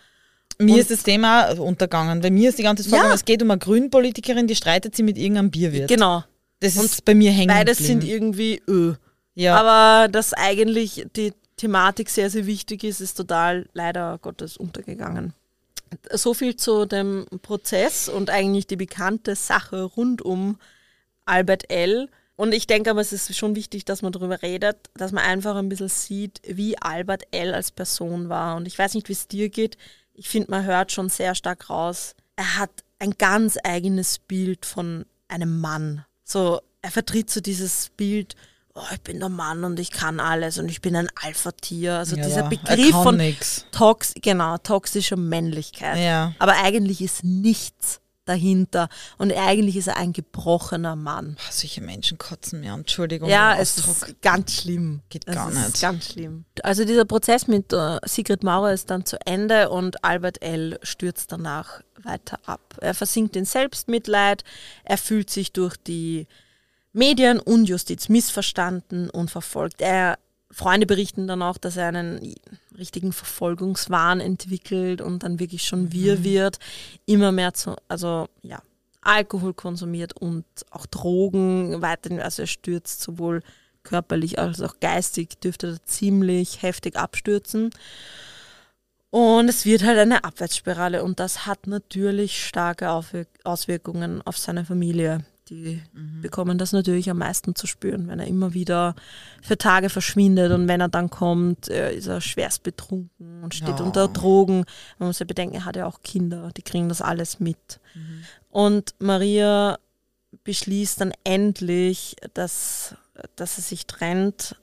B: Mir
A: und-
B: ist das Thema untergangen. Bei mir ist die ganze vorgegangen,
A: Ja.
B: es geht um eine Grünpolitikerin, die streitet sie mit irgendeinem Bierwirt.
A: Genau.
B: Das
A: Und
B: ist bei mir hängen
A: Beides sind irgendwie öh.
B: ja.
A: Aber dass eigentlich die Thematik sehr, sehr wichtig ist, ist total leider Gottes untergegangen. So viel zu dem Prozess und eigentlich die bekannte Sache rund um Albert L. Und ich denke aber, es ist schon wichtig, dass man darüber redet, dass man einfach ein bisschen sieht, wie Albert L. als Person war. Und ich weiß nicht, wie es dir geht. Ich finde, man hört schon sehr stark raus. Er hat ein ganz eigenes Bild von einem Mann. So, er vertritt so dieses Bild, oh, ich bin der Mann und ich kann alles und ich bin ein Alpha-Tier. Also
B: Ja,
A: dieser
B: er
A: Begriff von
B: nix.
A: Tox genau, toxischer Männlichkeit.
B: Ja.
A: Aber eigentlich ist nichts dahinter. Und eigentlich ist er ein gebrochener Mann.
B: Boah, solche Menschen kotzen mir, Entschuldigung.
A: Ja, es ist ganz schlimm.
B: Geht
A: Es
B: gar
A: ist
B: nicht.
A: ganz schlimm. Also dieser Prozess mit äh, Sigrid Maurer ist dann zu Ende und Albert L. stürzt danach weiter ab. Er versinkt in Selbstmitleid, er fühlt sich durch die Medien und Justiz missverstanden und verfolgt. Er, Freunde berichten dann auch, dass er einen richtigen Verfolgungswahn entwickelt und dann wirklich schon wir wird, immer mehr zu, also ja, Alkohol konsumiert und auch Drogen weiterhin, also er stürzt sowohl körperlich als auch geistig, dürfte er ziemlich heftig abstürzen. Und es wird halt eine Abwärtsspirale und das hat natürlich starke Auswirkungen auf seine Familie. Die bekommen das natürlich am meisten zu spüren, wenn er immer wieder für Tage verschwindet und wenn er dann kommt, äh, ist er schwerst betrunken und steht
B: Ja.
A: unter Drogen. Man muss ja bedenken, er hat ja auch Kinder, die kriegen das alles mit. Und Maria beschließt dann endlich, dass, dass sie sich trennt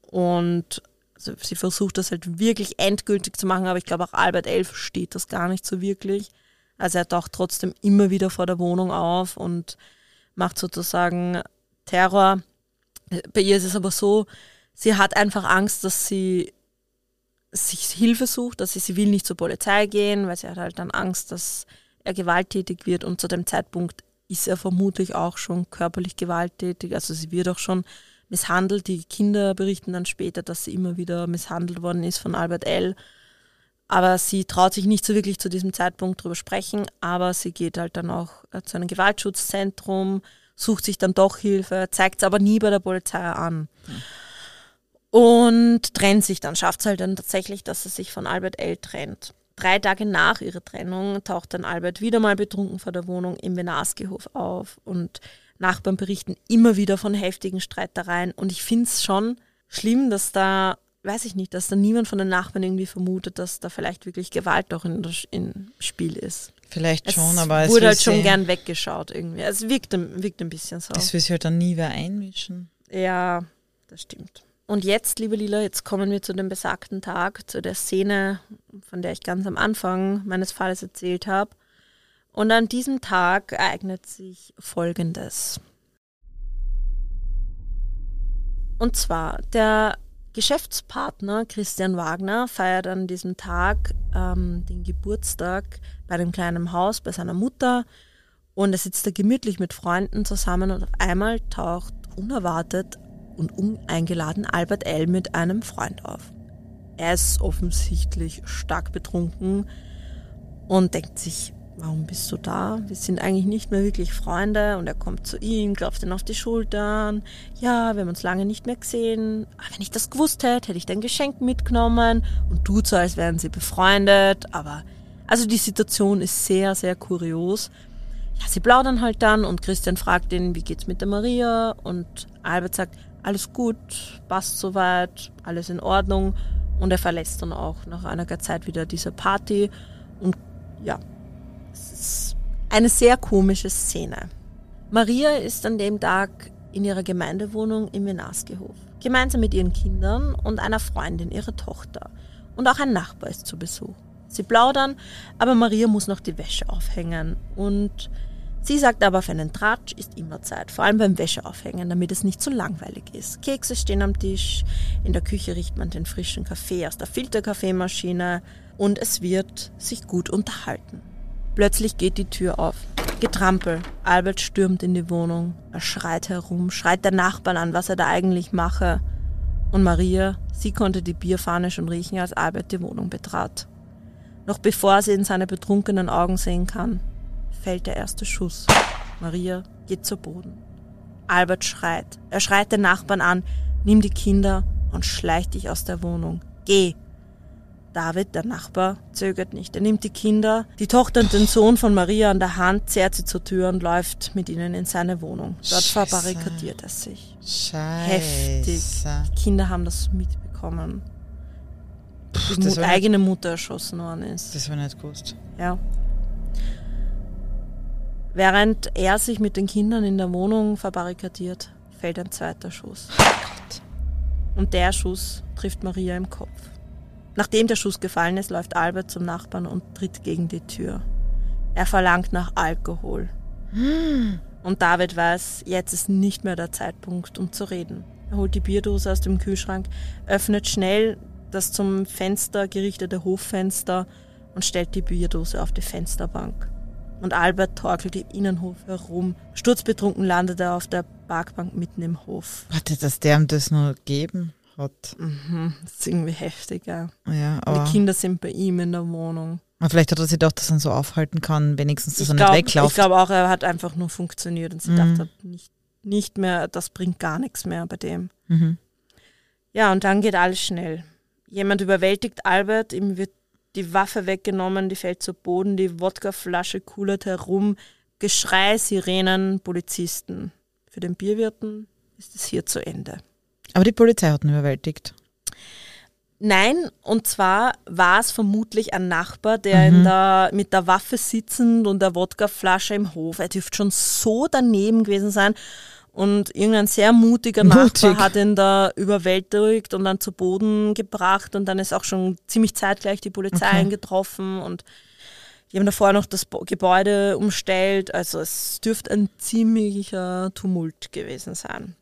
A: und also sie versucht das halt wirklich endgültig zu machen, aber ich glaube auch Albert L. versteht das gar nicht so wirklich. Also er taucht trotzdem immer wieder vor der Wohnung auf und macht sozusagen Terror. Bei ihr ist es aber so, sie hat einfach Angst, dass sie sich Hilfe sucht, dass sie, sie will nicht zur Polizei gehen, weil sie hat halt dann Angst, dass er gewalttätig wird und zu dem Zeitpunkt ist er vermutlich auch schon körperlich gewalttätig. Also sie wird auch schon misshandelt. Die Kinder berichten dann später, dass sie immer wieder misshandelt worden ist von Albert L. Aber sie traut sich nicht so wirklich zu diesem Zeitpunkt drüber sprechen, aber sie geht halt dann auch äh, zu einem Gewaltschutzzentrum, sucht sich dann doch Hilfe, zeigt es aber nie bei der Polizei an. Und trennt sich dann, schafft es halt dann tatsächlich, dass sie sich von Albert L. trennt. Drei Tage nach ihrer Trennung taucht dann Albert wieder mal betrunken vor der Wohnung im Venaskehof auf und Nachbarn berichten immer wieder von heftigen Streitereien. Und ich finde es schon schlimm, dass da, weiß ich nicht, dass da niemand von den Nachbarn irgendwie vermutet, dass da vielleicht wirklich Gewalt auch in, im Spiel ist.
B: Vielleicht schon,
A: es
B: aber es
A: wurde halt schon gern weggeschaut irgendwie. Es wirkt, ein- wirkt ein bisschen so.
B: Das will sich halt dann nie wer einmischen.
A: Ja, das stimmt. Und jetzt, liebe Lila, jetzt kommen wir zu dem besagten Tag, zu der Szene, von der ich ganz am Anfang meines Falles erzählt habe. Und an diesem Tag ereignet sich Folgendes. Und zwar, der Geschäftspartner Christian Wagner feiert an diesem Tag ähm, den Geburtstag bei einem kleinen Haus bei seiner Mutter und er sitzt da gemütlich mit Freunden zusammen und auf einmal taucht unerwartet und uneingeladen Albert L. mit einem Freund auf. Er ist offensichtlich stark betrunken und denkt sich, warum bist du da? Wir sind eigentlich nicht mehr wirklich Freunde. Und er kommt zu ihm, klopft ihn auf die Schultern. Ja, wir haben uns lange nicht mehr gesehen. Aber wenn ich das gewusst hätte, hätte ich dein Geschenk mitgenommen und tut so, als wären sie befreundet. Aber also die Situation ist sehr, sehr kurios. Ja, sie plaudern halt dann und Christian fragt ihn, wie geht's mit der Maria? Und Albert sagt, alles gut, passt soweit, alles in Ordnung. Und er verlässt dann auch nach einiger Zeit wieder diese Party. Und ja, es ist eine sehr komische Szene. Maria ist an dem Tag in ihrer Gemeindewohnung im Venaskehof. Gemeinsam mit ihren Kindern und einer Freundin, ihrer Tochter. Und auch ein Nachbar ist zu Besuch. Sie plaudern, aber Maria muss noch die Wäsche aufhängen. Und sie sagt aber, für einen Tratsch ist immer Zeit, vor allem beim Wäscheaufhängen, damit es nicht zu langweilig ist. Kekse stehen am Tisch, in der Küche riecht man den frischen Kaffee aus der Filterkaffeemaschine und es wird sich gut unterhalten. Plötzlich geht die Tür auf. Getrampel. Albert stürmt in die Wohnung. Er schreit herum, schreit der Nachbarn an, was er da eigentlich mache. Und Maria, sie konnte die Bierfahne schon riechen, als Albert die Wohnung betrat. Noch bevor sie in seine betrunkenen Augen sehen kann, fällt der erste Schuss. Maria geht zu Boden. Albert schreit. Er schreit den Nachbarn an, nimm die Kinder und schleicht dich aus der Wohnung. Geh. David, der Nachbar, zögert nicht. Er nimmt die Kinder, die Tochter und den Sohn von Maria an der Hand, zerrt sie zur Tür und läuft mit ihnen in seine Wohnung. Dort
B: Scheiße.
A: verbarrikadiert er sich.
B: Scheiße.
A: Heftig. Die Kinder haben das mitbekommen.
B: Puh,
A: Die Mut,
B: war nicht,
A: eigene Mutter erschossen worden ist.
B: das war nicht gewusst.
A: Ja. Während er sich mit den Kindern in der Wohnung verbarrikadiert, fällt ein zweiter Schuss. Und der Schuss trifft Maria im Kopf. Nachdem der Schuss gefallen ist, läuft Albert zum Nachbarn und tritt gegen die Tür. Er verlangt nach Alkohol. Und David weiß, jetzt ist nicht mehr der Zeitpunkt, um zu reden. Er holt die Bierdose aus dem Kühlschrank, öffnet schnell das zum Fenster gerichtete Hoffenster und stellt die Bierdose auf die Fensterbank. Und Albert torkelt im Innenhof herum. Sturzbetrunken landet er auf der Parkbank mitten im Hof.
B: Warte, dass der ihm das nur geben hat.
A: Mhm, das ist irgendwie heftig, ja.
B: Ja,
A: Aber die Kinder sind bei ihm in der Wohnung.
B: vielleicht hat er sich gedacht, dass er ihn so aufhalten kann, wenigstens, dass
A: Ich
B: er nicht
A: glaube
B: wegläuft.
A: glaub auch, er hat einfach nur funktioniert und sie
B: Mhm.
A: dachte, nicht, nicht mehr, das bringt gar nichts mehr bei dem.
B: mhm.
A: Ja, und dann geht alles schnell. Jemand überwältigt Albert, ihm wird die Waffe weggenommen, die fällt zu Boden, die Wodkaflasche kullert herum, Geschrei, Sirenen, Polizisten. Für den Bierwirten ist es hier zu Ende.
B: Aber die Polizei hat ihn überwältigt.
A: Nein, und zwar war es vermutlich ein Nachbar, der in der, mit der Waffe sitzend und der Wodkaflasche im Hof, er dürfte schon so daneben gewesen sein. Und irgendein sehr mutiger
B: Mutig.
A: Nachbar hat ihn da überwältigt und dann zu Boden gebracht und dann ist auch schon ziemlich zeitgleich die Polizei
B: Okay.
A: eingetroffen und die haben davor noch das Gebäude umstellt. Also es dürfte ein ziemlicher Tumult gewesen sein.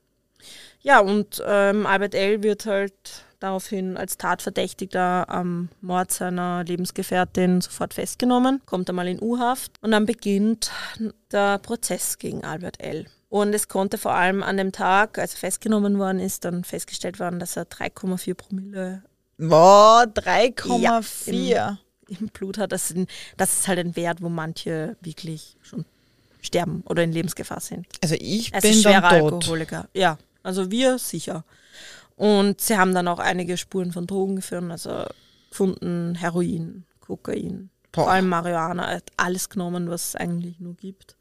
A: Ja, und ähm, Albert L. wird halt daraufhin als Tatverdächtiger am Mord seiner Lebensgefährtin sofort festgenommen, kommt einmal in U-Haft und dann beginnt der Prozess gegen Albert L. Und es konnte vor allem an dem Tag, als er festgenommen worden ist, dann festgestellt werden, dass er 3,4 Promille
B: Boah, 3,4.
A: im Blut hat. Das, das ist halt ein Wert, wo manche wirklich schon sterben oder in Lebensgefahr sind.
B: also ich
A: Er
B: bin
A: schwerer
B: dann tot.
A: Alkoholiker. Ja, also wir sicher. Und sie haben dann auch einige Spuren von Drogen gefunden, also gefunden Heroin, Kokain,
B: Boah.
A: vor allem Marihuana, alles genommen, was es eigentlich nur gibt.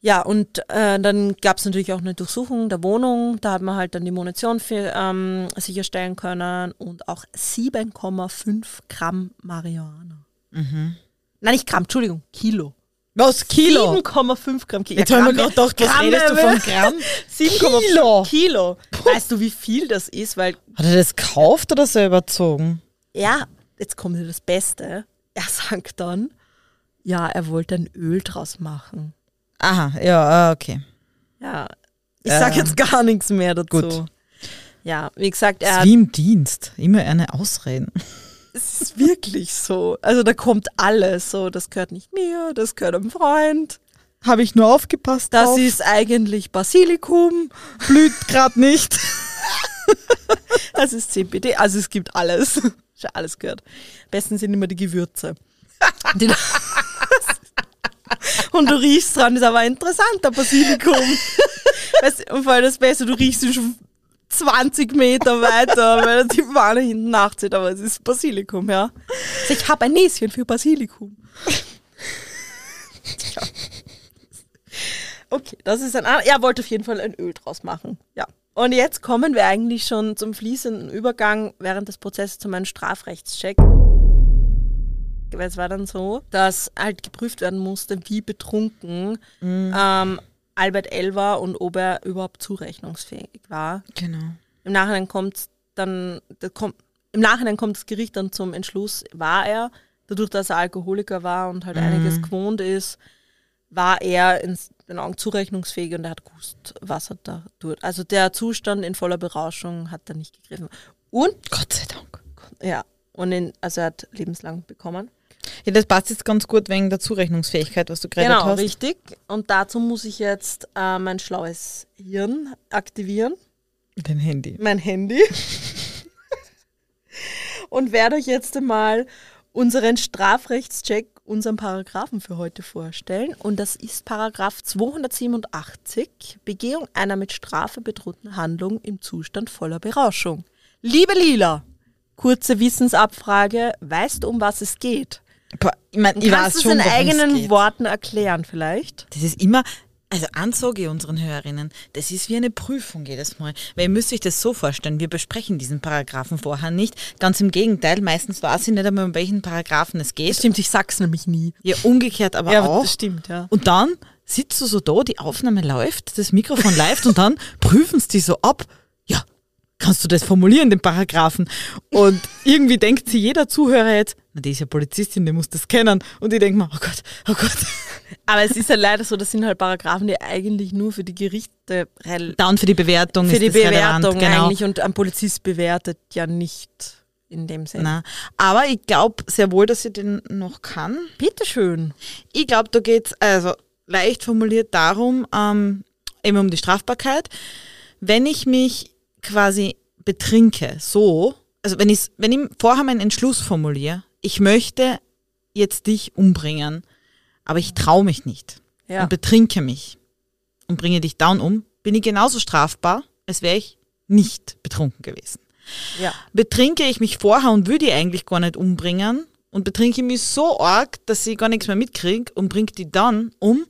A: Ja, und äh, dann gab es natürlich auch eine Durchsuchung der Wohnung. Da hat man halt dann die Munition für, ähm, sicherstellen können und auch 7,5 Gramm Marihuana.
B: Mhm.
A: Nein, nicht Gramm, Entschuldigung, Kilo.
B: Was? Kilo?
A: 7,5 Gramm Kilo.
B: Jetzt
A: Ja,
B: haben wir gerade gedacht, was
A: Gramm,
B: redest du von Gramm?
A: 7,5
B: Kilo.
A: Kilo. Weißt du, wie viel das ist? Weil,
B: Hat er das gekauft oder selber gezogen?
A: ja, jetzt kommt das Beste. Er *laughs* sagt dann, ja, er wollte ein Öl draus machen.
B: Aha, ja, ah, okay.
A: Ja, ich sag
B: Ähm,
A: jetzt gar nichts mehr dazu.
B: gut.
A: Ja, wie gesagt, er
B: wie im Dienst. Immer eine Ausreden.
A: Es ist wirklich so. Also da kommt alles so. Das gehört nicht mir, das gehört einem Freund.
B: Habe ich nur aufgepasst
A: Das
B: drauf.
A: ist eigentlich Basilikum.
B: blüht gerade nicht. *laughs*
A: Das ist CBD. Also es gibt alles. Schon alles gehört. Am besten sind immer die Gewürze. *laughs* Die *laughs* und du riechst dran, ist aber interessant, der Basilikum. weißt, und vor allem das Beste, du riechst ihn schon 20 Meter weiter, weil er die Wanne hinten nachzieht, aber es ist Basilikum, ja. Also ich habe ein Näschen für Basilikum. ja. Okay, das ist ein. Er wollte auf jeden Fall ein Öl draus machen. Ja. Und jetzt kommen wir eigentlich schon zum fließenden Übergang während des Prozesses zu meinem Strafrechtscheck. Weil es war dann so, dass halt geprüft werden musste, wie betrunken ähm, Albert L. war und ob er überhaupt zurechnungsfähig war.
B: Genau.
A: Im Nachhinein kommt dann, da kommt, im Nachhinein kommt das Gericht dann zum Entschluss, war er, dadurch, dass er Alkoholiker war und halt einiges gewohnt ist, war er in den Augen zurechnungsfähig und er hat gewusst, was er da tut. Also der Zustand in voller Berauschung hat er nicht gegriffen. Und,
B: Gott sei Dank.
A: ja, und in, also er hat lebenslang bekommen.
B: Ja, das passt jetzt ganz gut wegen der Zurechnungsfähigkeit, was du geredet
A: Genau,
B: hast.
A: richtig. Und dazu muss ich jetzt äh, mein schlaues Hirn aktivieren.
B: Dein Handy.
A: mein Handy *laughs* und werde euch jetzt einmal unseren Strafrechtscheck, unseren Paragraphen für heute vorstellen. Und das ist Paragraph 287, Begehung einer mit Strafe bedrohten Handlung im Zustand voller Berauschung. Liebe Lila, kurze Wissensabfrage, weißt du, um was es geht?
B: Ich, mein, ich
A: Kannst du es in eigenen. Worten erklären vielleicht?
B: Das ist immer, also ansage unseren Hörerinnen, das ist wie eine Prüfung jedes Mal. Weil ihr müsst euch das so vorstellen, wir besprechen diesen Paragraphen vorher nicht. Ganz im Gegenteil, meistens weiß ich nicht einmal, um welchen Paragraphen es geht.
A: Stimmt, ich sag's nämlich nie.
B: Ja, umgekehrt aber
A: Ja,
B: auch.
A: das stimmt, ja.
B: Und dann sitzt du so da, die Aufnahme läuft, das Mikrofon *laughs* läuft und dann prüfen sie die so ab. Kannst du das formulieren, den Paragraphen? Und irgendwie denkt sich jeder Zuhörer jetzt, na, die ist ja Polizistin, die muss das kennen. Und ich denke mir, oh Gott, oh Gott.
A: Aber es ist ja leider so, das sind halt Paragraphen, die eigentlich nur für die Gerichte
B: Dann für die Bewertung
A: für die
B: das relevant,
A: Bewertung
B: genau.
A: eigentlich und ein Polizist bewertet ja nicht in dem Sinne.
B: Aber ich glaube sehr wohl, dass sie den noch kann.
A: Bitteschön.
B: Ich glaube, da geht es also leicht formuliert darum, ähm, eben um die Strafbarkeit. Wenn ich mich quasi betrinke, so, also wenn, ich, wenn ich vorher meinen Entschluss formuliere, ich möchte jetzt dich umbringen, aber ich traue mich nicht
A: Ja.
B: und betrinke mich und bringe dich dann um, bin ich genauso strafbar, als wäre ich nicht betrunken gewesen.
A: Ja.
B: Betrinke ich mich vorher und würde die eigentlich gar nicht umbringen und betrinke mich so arg, dass ich gar nichts mehr mitkriege und bringe die dann um,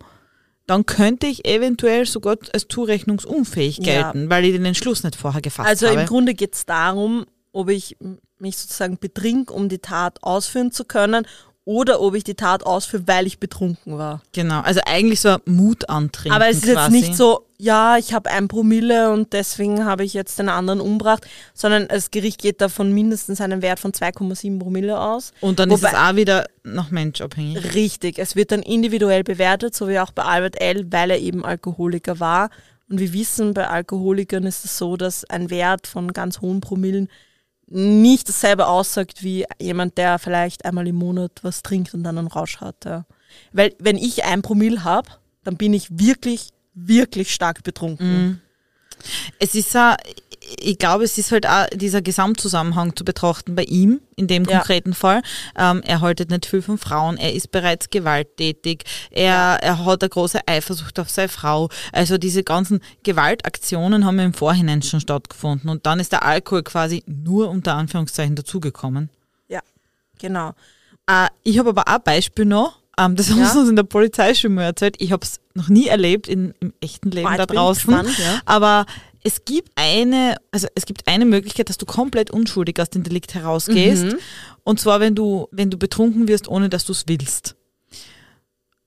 B: dann könnte ich eventuell sogar als zurechnungsunfähig
A: Ja.
B: gelten, weil ich den Entschluss nicht vorher gefasst
A: Also
B: habe.
A: im Grunde geht es darum, ob ich mich sozusagen betrink, um die Tat ausführen zu können, oder ob ich die Tat ausführe, weil ich betrunken war.
B: genau, also eigentlich so ein Mut antrinken
A: Aber es ist
B: quasi.
A: jetzt nicht so, ja, ich habe ein Promille und deswegen habe ich jetzt den anderen umgebracht, sondern das Gericht geht da von mindestens einem Wert von 2,7 Promille aus.
B: Und dann ist
A: Wobei-
B: es auch wieder noch menschabhängig.
A: Richtig, es wird dann individuell bewertet, so wie auch bei Albert L., weil er eben Alkoholiker war. Und wir wissen, bei Alkoholikern ist es so, dass ein Wert von ganz hohen Promillen nicht dasselbe aussagt wie jemand, der vielleicht einmal im Monat was trinkt und dann einen Rausch hat. Ja. Weil wenn ich ein Promille habe, dann bin ich wirklich, wirklich stark betrunken.
B: Es ist ja, ich glaube, es ist halt auch dieser Gesamtzusammenhang zu betrachten bei ihm, in dem
A: Ja.
B: konkreten Fall. Ähm, er haltet nicht viel von Frauen, er ist bereits gewalttätig, er, er hat eine große Eifersucht auf seine Frau. Also diese ganzen Gewaltaktionen haben im Vorhinein schon stattgefunden und dann ist der Alkohol quasi nur unter Anführungszeichen dazugekommen.
A: Ja, genau.
B: Äh, ich habe aber auch ein Beispiel noch. Ähm, das haben
A: Ja?
B: sie uns in der Polizeischule mal erzählt. Ich habe es noch nie erlebt in, im echten Leben
A: Oh,
B: da draußen.
A: gespannt, ja.
B: Aber es gibt eine, also es gibt eine Möglichkeit, dass du komplett unschuldig aus dem Delikt herausgehst.
A: Mhm.
B: Und zwar, wenn du, wenn du betrunken wirst, ohne dass du es willst.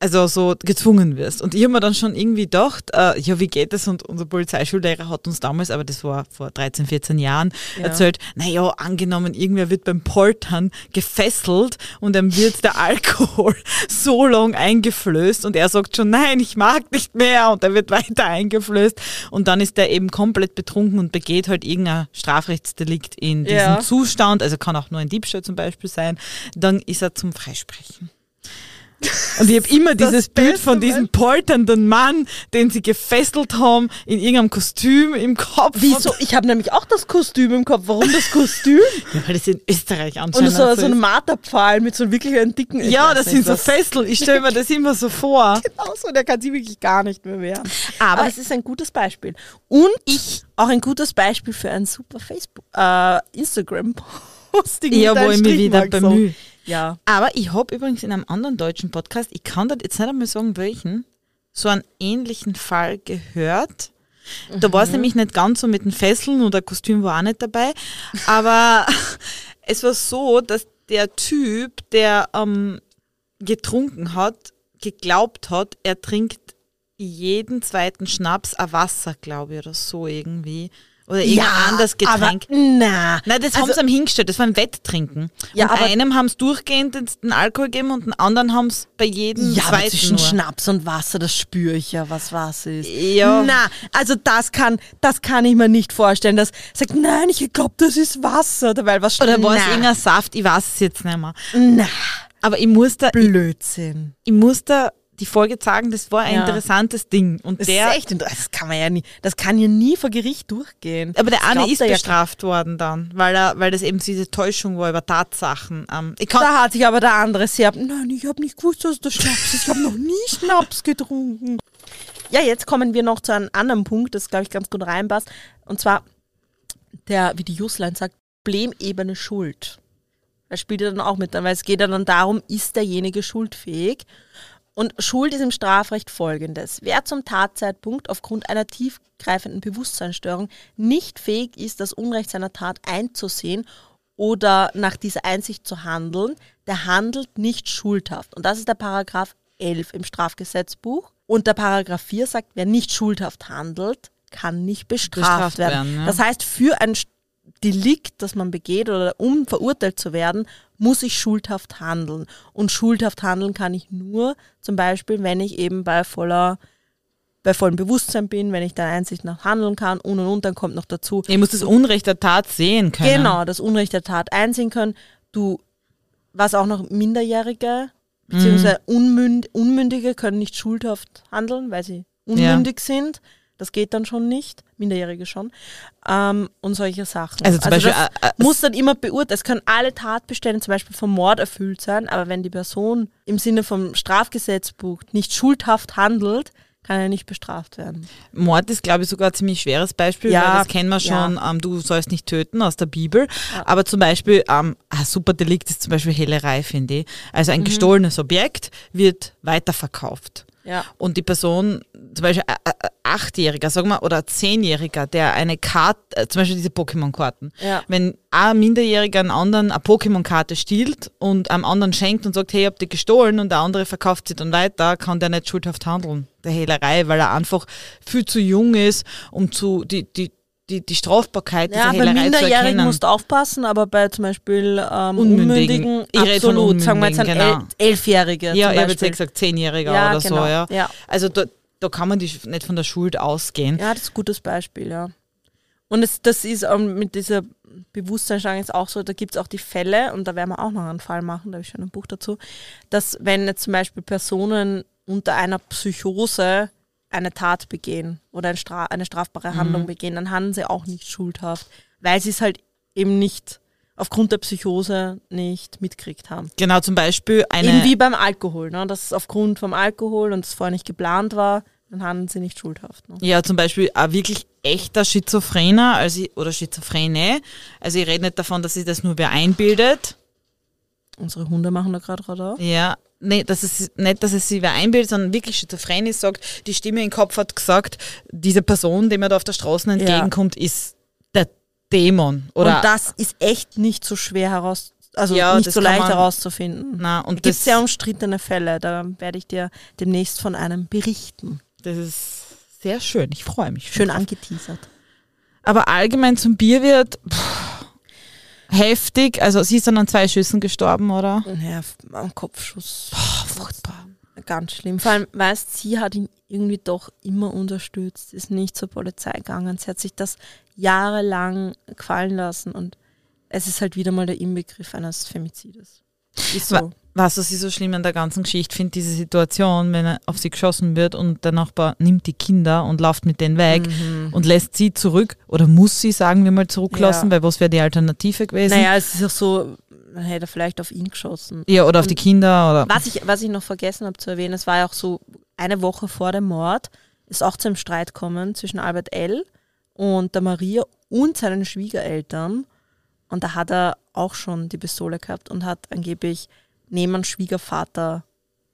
B: Also so gezwungen wirst. Und ich habe mir dann schon irgendwie gedacht, äh, ja, wie geht das? Und unser Polizeischullehrer hat uns damals, aber das war vor 13, 14 Jahren,
A: Ja.
B: erzählt, naja, angenommen, irgendwer wird beim Poltern gefesselt und dann wird der Alkohol *laughs* so lang eingeflößt und er sagt schon, nein, ich mag nicht mehr und er wird weiter eingeflößt und dann ist er eben komplett betrunken und begeht halt irgendein Strafrechtsdelikt in diesem
A: Ja.
B: Zustand, also kann auch nur ein Diebstahl zum Beispiel sein, dann ist er zum Freisprechen. Und ich habe immer dieses Bild von diesem polternden Mann, den sie gefesselt haben, in irgendeinem Kostüm im Kopf.
A: Wieso? Ich habe nämlich auch das Kostüm im Kopf. Warum das Kostüm? *laughs*
B: Ja, weil das in Österreich
A: Und
B: anscheinend
A: so, so
B: ist.
A: ein Marterpfahl mit so wirklich einem dicken.
B: Ja, das sind so Fesseln. Ich stelle mir das immer so vor. *laughs*
A: Genau so, der kann sich wirklich gar nicht mehr wehren.
B: Aber-
A: Aber es ist ein gutes Beispiel. Und ich auch ein gutes Beispiel für ein super Facebook, äh, Instagram-Posting.
B: Ja, wo ich mich wieder bemühe.
A: So. Ja.
B: Aber ich habe übrigens in einem anderen deutschen Podcast, ich kann das jetzt nicht einmal sagen, welchen, so einen ähnlichen Fall gehört. Da war es nämlich nicht ganz so mit den Fesseln oder Kostüm war auch nicht dabei. Aber *laughs* es war so, dass der Typ, der ähm, getrunken hat, geglaubt hat, er trinkt jeden zweiten Schnaps ein Wasser, glaube ich, oder so irgendwie. Oder irgendein anderes Getränk.
A: Aber, na.
B: Nein, das haben
A: Also-
B: sie ihm hingestellt, das war ein Wetttrinken.
A: Ja,
B: und
A: aber-
B: einem haben es durchgehend den, Alkohol gegeben und den anderen haben es bei jedem
A: Ja, aber
B: zweiten
A: zwischen
B: nur.
A: Schnaps und Wasser, das spüre ich ja, was was ist.
B: Ja.
A: Na, also das kann, das kann ich mir nicht vorstellen, dass sagt, nein, ich glaube, das ist Wasser, dabei was
B: Oder war es irgendein Saft, ich weiß es jetzt nicht mehr.
A: Na,
B: Aber ich muss da, ich,
A: Blödsinn.
B: ich muss da die Folge sagen, das war ein
A: Ja.
B: interessantes Ding. Und
A: Das
B: der,
A: ist echt interessant. Das kann man ja nie, das kann ja nie vor Gericht durchgehen.
B: aber der
A: Das
B: eine ist
A: er ja
B: bestraft worden dann, weil er, weil das eben diese Täuschung war über Tatsachen. Ähm, ich kann,
A: Da hat sich aber der andere sehr, nein, ich habe nicht gewusst, dass das Schnaps ist. Ich habe noch nie Schnaps getrunken. Ja, jetzt kommen wir noch zu einem anderen Punkt, das glaube ich ganz gut reinpasst. Und zwar der, wie die Juslein sagt, Problemebene Schuld. Das spielt ja dann auch mit, weil es geht ja dann darum, ist derjenige schuldfähig? Und Schuld ist im Strafrecht folgendes. Wer zum Tatzeitpunkt aufgrund einer tiefgreifenden Bewusstseinsstörung nicht fähig ist, das Unrecht seiner Tat einzusehen oder nach dieser Einsicht zu handeln, der handelt nicht schuldhaft. Und das ist der Paragraph 11 im Strafgesetzbuch. Und der Paragraph 4 sagt, wer nicht schuldhaft handelt, kann nicht bestraft,
B: Bestraft
A: werden.
B: werden, ja.
A: Das heißt, für ein Delikt, das man begeht oder um verurteilt zu werden, muss ich schuldhaft handeln. Und schuldhaft handeln kann ich nur zum Beispiel, wenn ich eben bei voller bei vollem Bewusstsein bin, wenn ich der Einsicht nach handeln kann und und und, dann kommt noch dazu.
B: Ich muss das Unrecht der Tat sehen können.
A: Genau, das Unrecht der Tat einsehen können. Du, was auch noch Minderjährige beziehungsweise Unmünd, Unmündige können nicht schuldhaft handeln, weil sie unmündig sind. Das geht dann schon nicht, Minderjährige schon. Ähm, und solche Sachen.
B: Also zum Beispiel,
A: das
B: äh, äh,
A: muss dann immer beurteilt. Es können alle Tatbestände zum Beispiel vom Mord erfüllt sein, aber wenn die Person im Sinne vom Strafgesetzbuch nicht schuldhaft handelt, kann er nicht bestraft werden.
B: Mord ist, glaube ich, sogar ein ziemlich schweres Beispiel,
A: Ja,
B: weil das kennen wir schon,
A: ja.
B: ähm, du sollst nicht töten aus der Bibel. Aber zum Beispiel, ähm, ein super Delikt ist zum Beispiel Hehlerei, finde ich. Also
A: Mhm.
B: ein gestohlenes Objekt wird weiterverkauft.
A: Ja.
B: Und die Person, zum Beispiel ein Achtjähriger, sagen wir, oder ein Zehnjähriger, der eine Karte, äh, zum Beispiel diese Pokémon-Karten,
A: Ja.
B: wenn ein Minderjähriger einen anderen eine Pokémon-Karte stiehlt und einem anderen schenkt und sagt, hey, ich hab die gestohlen und der andere verkauft sie dann weiter, kann der nicht schuldhaft handeln, der Hehlerei, weil er einfach viel zu jung ist, um zu, die, die, die, die Strafbarkeit
A: Ja,
B: dieser
A: bei
B: Hehlerei zu
A: Minderjährigen
B: erkennen.
A: musst du aufpassen, aber bei zum Beispiel ähm,
B: Unmündigen.
A: Unmündigen, absolut. Sagen wir jetzt ein
B: Unmündigen,
A: El Elfjährige
B: ja, ich habe jetzt gesagt Zehnjähriger
A: Ja,
B: oder
A: genau,
B: so, ja.
A: ja.
B: Also da, da kann man die nicht von der Schuld ausgehen.
A: Ja, das ist ein gutes Beispiel, ja. Und es, das ist ähm, mit dieser Bewusstseinssteuerung jetzt auch so, da gibt es auch die Fälle, und da werden wir auch noch einen Fall machen, da habe ich schon ein Buch dazu, dass wenn jetzt zum Beispiel Personen unter einer Psychose eine Tat begehen oder eine, Stra eine strafbare Handlung begehen, dann handeln sie auch nicht schuldhaft, weil sie es halt eben nicht aufgrund der Psychose nicht mitkriegt haben.
B: Genau, zum Beispiel eine...
A: Eben wie beim Alkohol, ne? dass es aufgrund vom Alkohol und es vorher nicht geplant war, dann handeln sie nicht schuldhaft. Ne?
B: Ja, zum Beispiel ein wirklich echter Schizophrener also ich, oder Schizophrene. Also ich rede nicht davon, dass sich das nur wer einbildet.
A: Unsere Hunde machen da gerade Radar.
B: Ja, nee, das ist nicht, dass es sich wer einbildet, sondern wirklich schizophren ist, sagt, die Stimme im Kopf hat gesagt, diese Person, die mir da auf der Straße entgegenkommt, ist der Dämon. Oder
A: und das ist echt nicht so schwer heraus, also
B: Ja,
A: nicht so leicht
B: man-
A: herauszufinden.
B: Na,
A: Da
B: und
A: gibt es
B: das,
A: sehr umstrittene Fälle, da werde ich dir demnächst von einem berichten.
B: das ist sehr schön. Ich freue mich.
A: Schön
B: drauf.
A: angeteasert.
B: Aber allgemein zum Bierwirt, pff, heftig. Also sie ist dann an zwei Schüssen gestorben, oder?
A: Ja, am Kopfschuss.
B: Oh, furchtbar.
A: Ganz schlimm. Vor allem, weißt sie hat ihn irgendwie doch immer unterstützt, ist nicht zur Polizei gegangen. Sie hat sich das jahrelang gefallen lassen und es ist halt wieder mal der Inbegriff eines Femizides. Ist so.
B: Was was ich so schlimm an der ganzen Geschichte finde, diese Situation, wenn er auf sie geschossen wird und der Nachbar nimmt die Kinder und läuft mit denen weg
A: Mhm.
B: und lässt sie zurück oder muss sie, sagen wir mal, zurücklassen,
A: Ja.
B: weil was wäre die Alternative gewesen?
A: Naja, es ist auch so, man hätte vielleicht auf ihn geschossen.
B: Ja, oder auf die Kinder oder.
A: Was ich, was ich noch vergessen habe zu erwähnen, es war ja auch so, eine Woche vor dem Mord ist auch zu einem Streit gekommen zwischen Albert L. und der Maria und seinen Schwiegereltern. Und da hat er auch schon die Pistole gehabt und hat angeblich neben einen Schwiegervater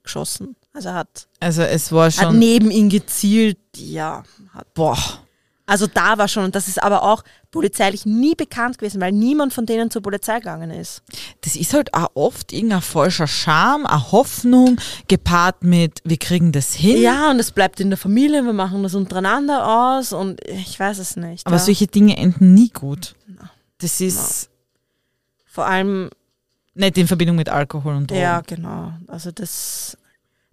A: geschossen. Also hat,
B: Also es war
A: hat
B: schon.
A: neben ihn gezielt, ja. Hat,
B: Boah.
A: also da war schon, und das ist aber auch polizeilich nie bekannt gewesen, weil niemand von denen zur Polizei gegangen ist.
B: Das ist halt auch oft irgendein falscher Charme, eine Hoffnung, gepaart mit, wir kriegen das hin.
A: Ja, und es bleibt in der Familie, wir machen das untereinander aus und ich weiß es nicht.
B: Aber
A: ja.
B: solche Dinge enden nie gut. Das ist
A: Vor allem,
B: nicht in Verbindung mit Alkohol und Drogen.
A: ja, genau. Also das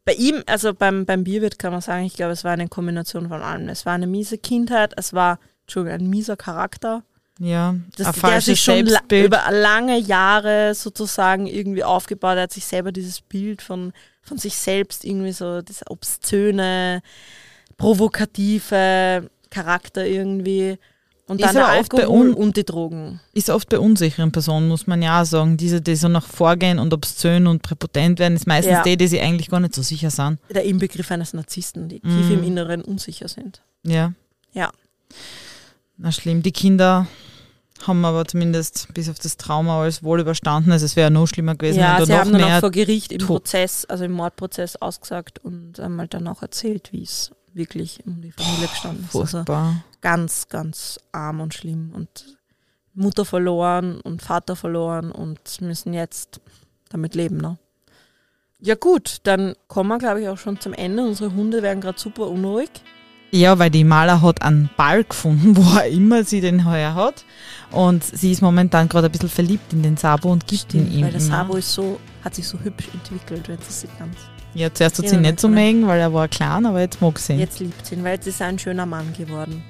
A: bei ihm, also beim, beim Bierwirt kann man sagen, ich glaube, es war eine Kombination von allem. Es war eine miese Kindheit, es war, Entschuldigung, ein mieser Charakter.
B: Ja,
A: Das, der sich schon la über lange Jahre sozusagen irgendwie aufgebaut Er hat sich selber dieses Bild von, von sich selbst irgendwie so, dieser obszöne, provokative Charakter irgendwie. Und
B: Ist
A: dann der
B: aber oft bei
A: Alkohol
B: un-
A: und die Drogen.
B: ist oft bei unsicheren Personen, muss man ja sagen. Diese, die so nach vorgehen und obszön und präpotent werden, ist meistens
A: Ja.
B: die, die sich eigentlich gar nicht so sicher sind.
A: Der Inbegriff eines Narzissten, die tief
B: Mhm.
A: im Inneren unsicher sind.
B: Ja.
A: Ja.
B: Na schlimm. Die Kinder haben aber zumindest bis auf das Trauma alles wohl überstanden. Also es wäre noch schlimmer gewesen,
A: ja,
B: wenn
A: sie
B: da
A: haben
B: noch
A: dann auch vor Gericht im
B: to-
A: Prozess, also im Mordprozess ausgesagt und einmal dann auch erzählt, wie es wirklich um die Familie gestanden ist. Also
B: Furchtbar.
A: Ganz, ganz arm und schlimm und Mutter verloren und Vater verloren und müssen jetzt damit leben. Ne? Ja gut, dann kommen wir, glaube ich, auch schon zum Ende. Unsere Hunde werden gerade super unruhig.
B: Ja, weil die Maler hat einen Ball gefunden, *laughs* wo er immer sie den heuer hat. Und sie ist momentan gerade ein bisschen verliebt in den Sabo und gibt ihn ihm.
A: Weil der
B: immer.
A: Sabo ist so, hat sich so hübsch entwickelt, wenn sie sieht ganz.
B: Ja, zuerst hat sie nicht so mögen, weil er war klein, aber jetzt mag sie ihn.
A: Jetzt liebt sie ihn, weil jetzt ist er ein schöner Mann geworden.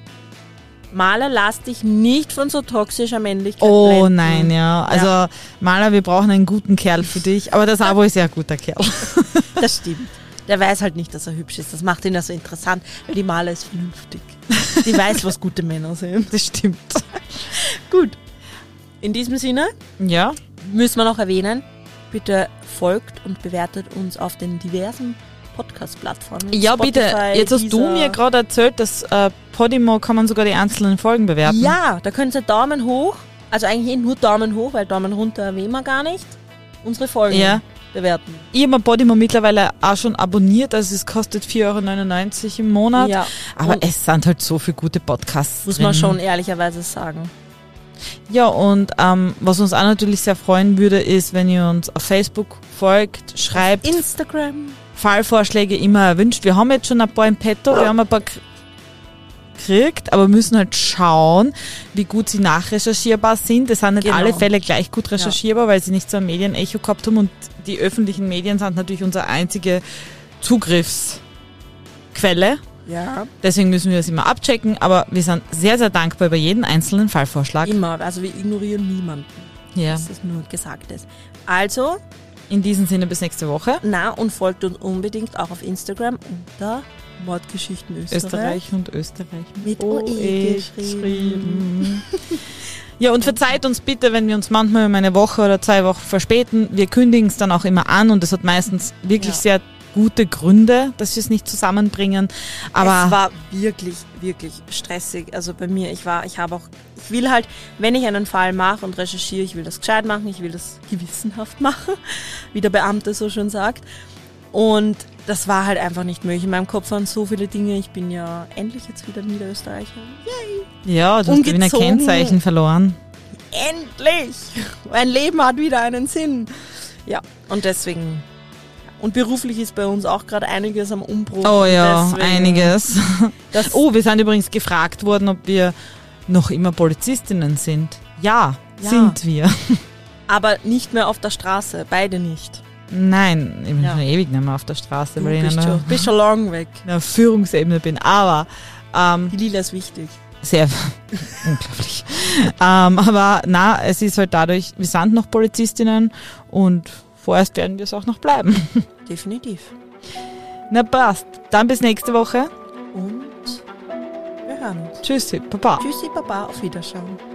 A: Maler, lass dich nicht von so toxischer Männlichkeit
B: Oh
A: blenden.
B: nein, ja. Also Maler, wir brauchen einen guten Kerl für dich. Aber der Sabo ist ja ein guter Kerl. *laughs*
A: Das stimmt. Der weiß halt nicht, dass er hübsch ist. Das macht ihn ja so interessant, weil die Maler ist vernünftig. Die weiß, was gute Männer sind.
B: Das stimmt.
A: Gut. In diesem Sinne
B: Ja,
A: müssen wir noch erwähnen, bitte folgt und bewertet uns auf den diversen Podcast-Plattformen.
B: ja bitte.
A: Spotify,
B: Jetzt hast du mir gerade erzählt, dass äh, Podimo kann man sogar die einzelnen Folgen bewerten.
A: Ja, da könnt ihr Daumen hoch, also eigentlich eh nur Daumen hoch, weil Daumen runter erwähnen wir gar nicht, unsere Folgen
B: Ja.
A: bewerten.
B: Ich habe Podimo mittlerweile auch schon abonniert, also es kostet 4,99 Euro im Monat.
A: Ja,
B: Aber
A: und
B: es sind halt so viele gute Podcasts.
A: muss
B: drin.
A: man schon ehrlicherweise sagen.
B: Ja, und ähm, was uns auch natürlich sehr freuen würde, ist, wenn ihr uns auf Facebook folgt, schreibt,
A: Instagram.
B: Fallvorschläge immer erwünscht. Wir haben jetzt schon ein paar im Petto, wir haben ein paar gekriegt, aber müssen halt schauen, wie gut sie nachrecherchierbar sind. Es sind nicht
A: Genau.
B: alle Fälle gleich gut recherchierbar, weil sie nicht so ein Medienecho gehabt haben und die öffentlichen Medien sind natürlich unsere einzige Zugriffsquelle.
A: Ja.
B: Deswegen müssen wir das immer abchecken, aber wir sind sehr, sehr dankbar über jeden einzelnen Fallvorschlag.
A: Immer, also wir ignorieren niemanden,
B: Ja.
A: dass das nur gesagt ist. Also,
B: In diesem Sinne bis nächste Woche.
A: na und folgt uns unbedingt auch auf Instagram unter Mordgeschichten Österreich.
B: Österreich und Österreich
A: Mit
B: OE
A: OE geschrieben.
B: Ja, und verzeiht uns bitte, wenn wir uns manchmal um eine Woche oder zwei Wochen verspäten. Wir kündigen es dann auch immer an und es hat meistens wirklich
A: Ja.
B: sehr gute Gründe, dass wir es nicht zusammenbringen. Aber
A: es war wirklich, wirklich stressig. Also bei mir, ich war, ich habe auch, ich will halt, wenn ich einen Fall mache und recherchiere, ich will das gescheit machen, ich will das gewissenhaft machen, *laughs* wie der Beamte so schön sagt. Und das war halt einfach nicht möglich. In meinem Kopf waren so viele Dinge. Ich bin ja endlich jetzt wieder Niederösterreicher.
B: ja, du hast
A: Umgezogen.
B: Kennzeichen verloren.
A: Endlich! Mein Leben hat wieder einen Sinn. Ja, und deswegen. Und beruflich ist bei uns auch gerade einiges am Umbruch.
B: Oh ja,
A: Deswegen-
B: einiges.
A: Das,
B: Oh, wir sind übrigens gefragt worden, ob wir noch immer Polizistinnen sind. Ja,
A: Ja.
B: sind wir.
A: aber nicht mehr auf der Straße. Beide nicht.
B: Nein, ich bin
A: Ja.
B: schon ewig nicht mehr auf der Straße,
A: Du
B: weil ich
A: bist schon,
B: einer, *laughs*
A: bist schon lang weg.
B: in einer Führungsebene bin. Aber ähm,
A: Die Lila ist wichtig.
B: Sehr *laughs* unglaublich. ähm, aber na, es ist halt dadurch, wir sind noch Polizistinnen und vorerst werden wir es auch noch bleiben. *laughs*
A: Definitiv.
B: Na passt. Dann bis nächste Woche.
A: Und wir hören uns.
B: Tschüssi, Papa.
A: Tschüssi, Baba, auf Wiederschauen.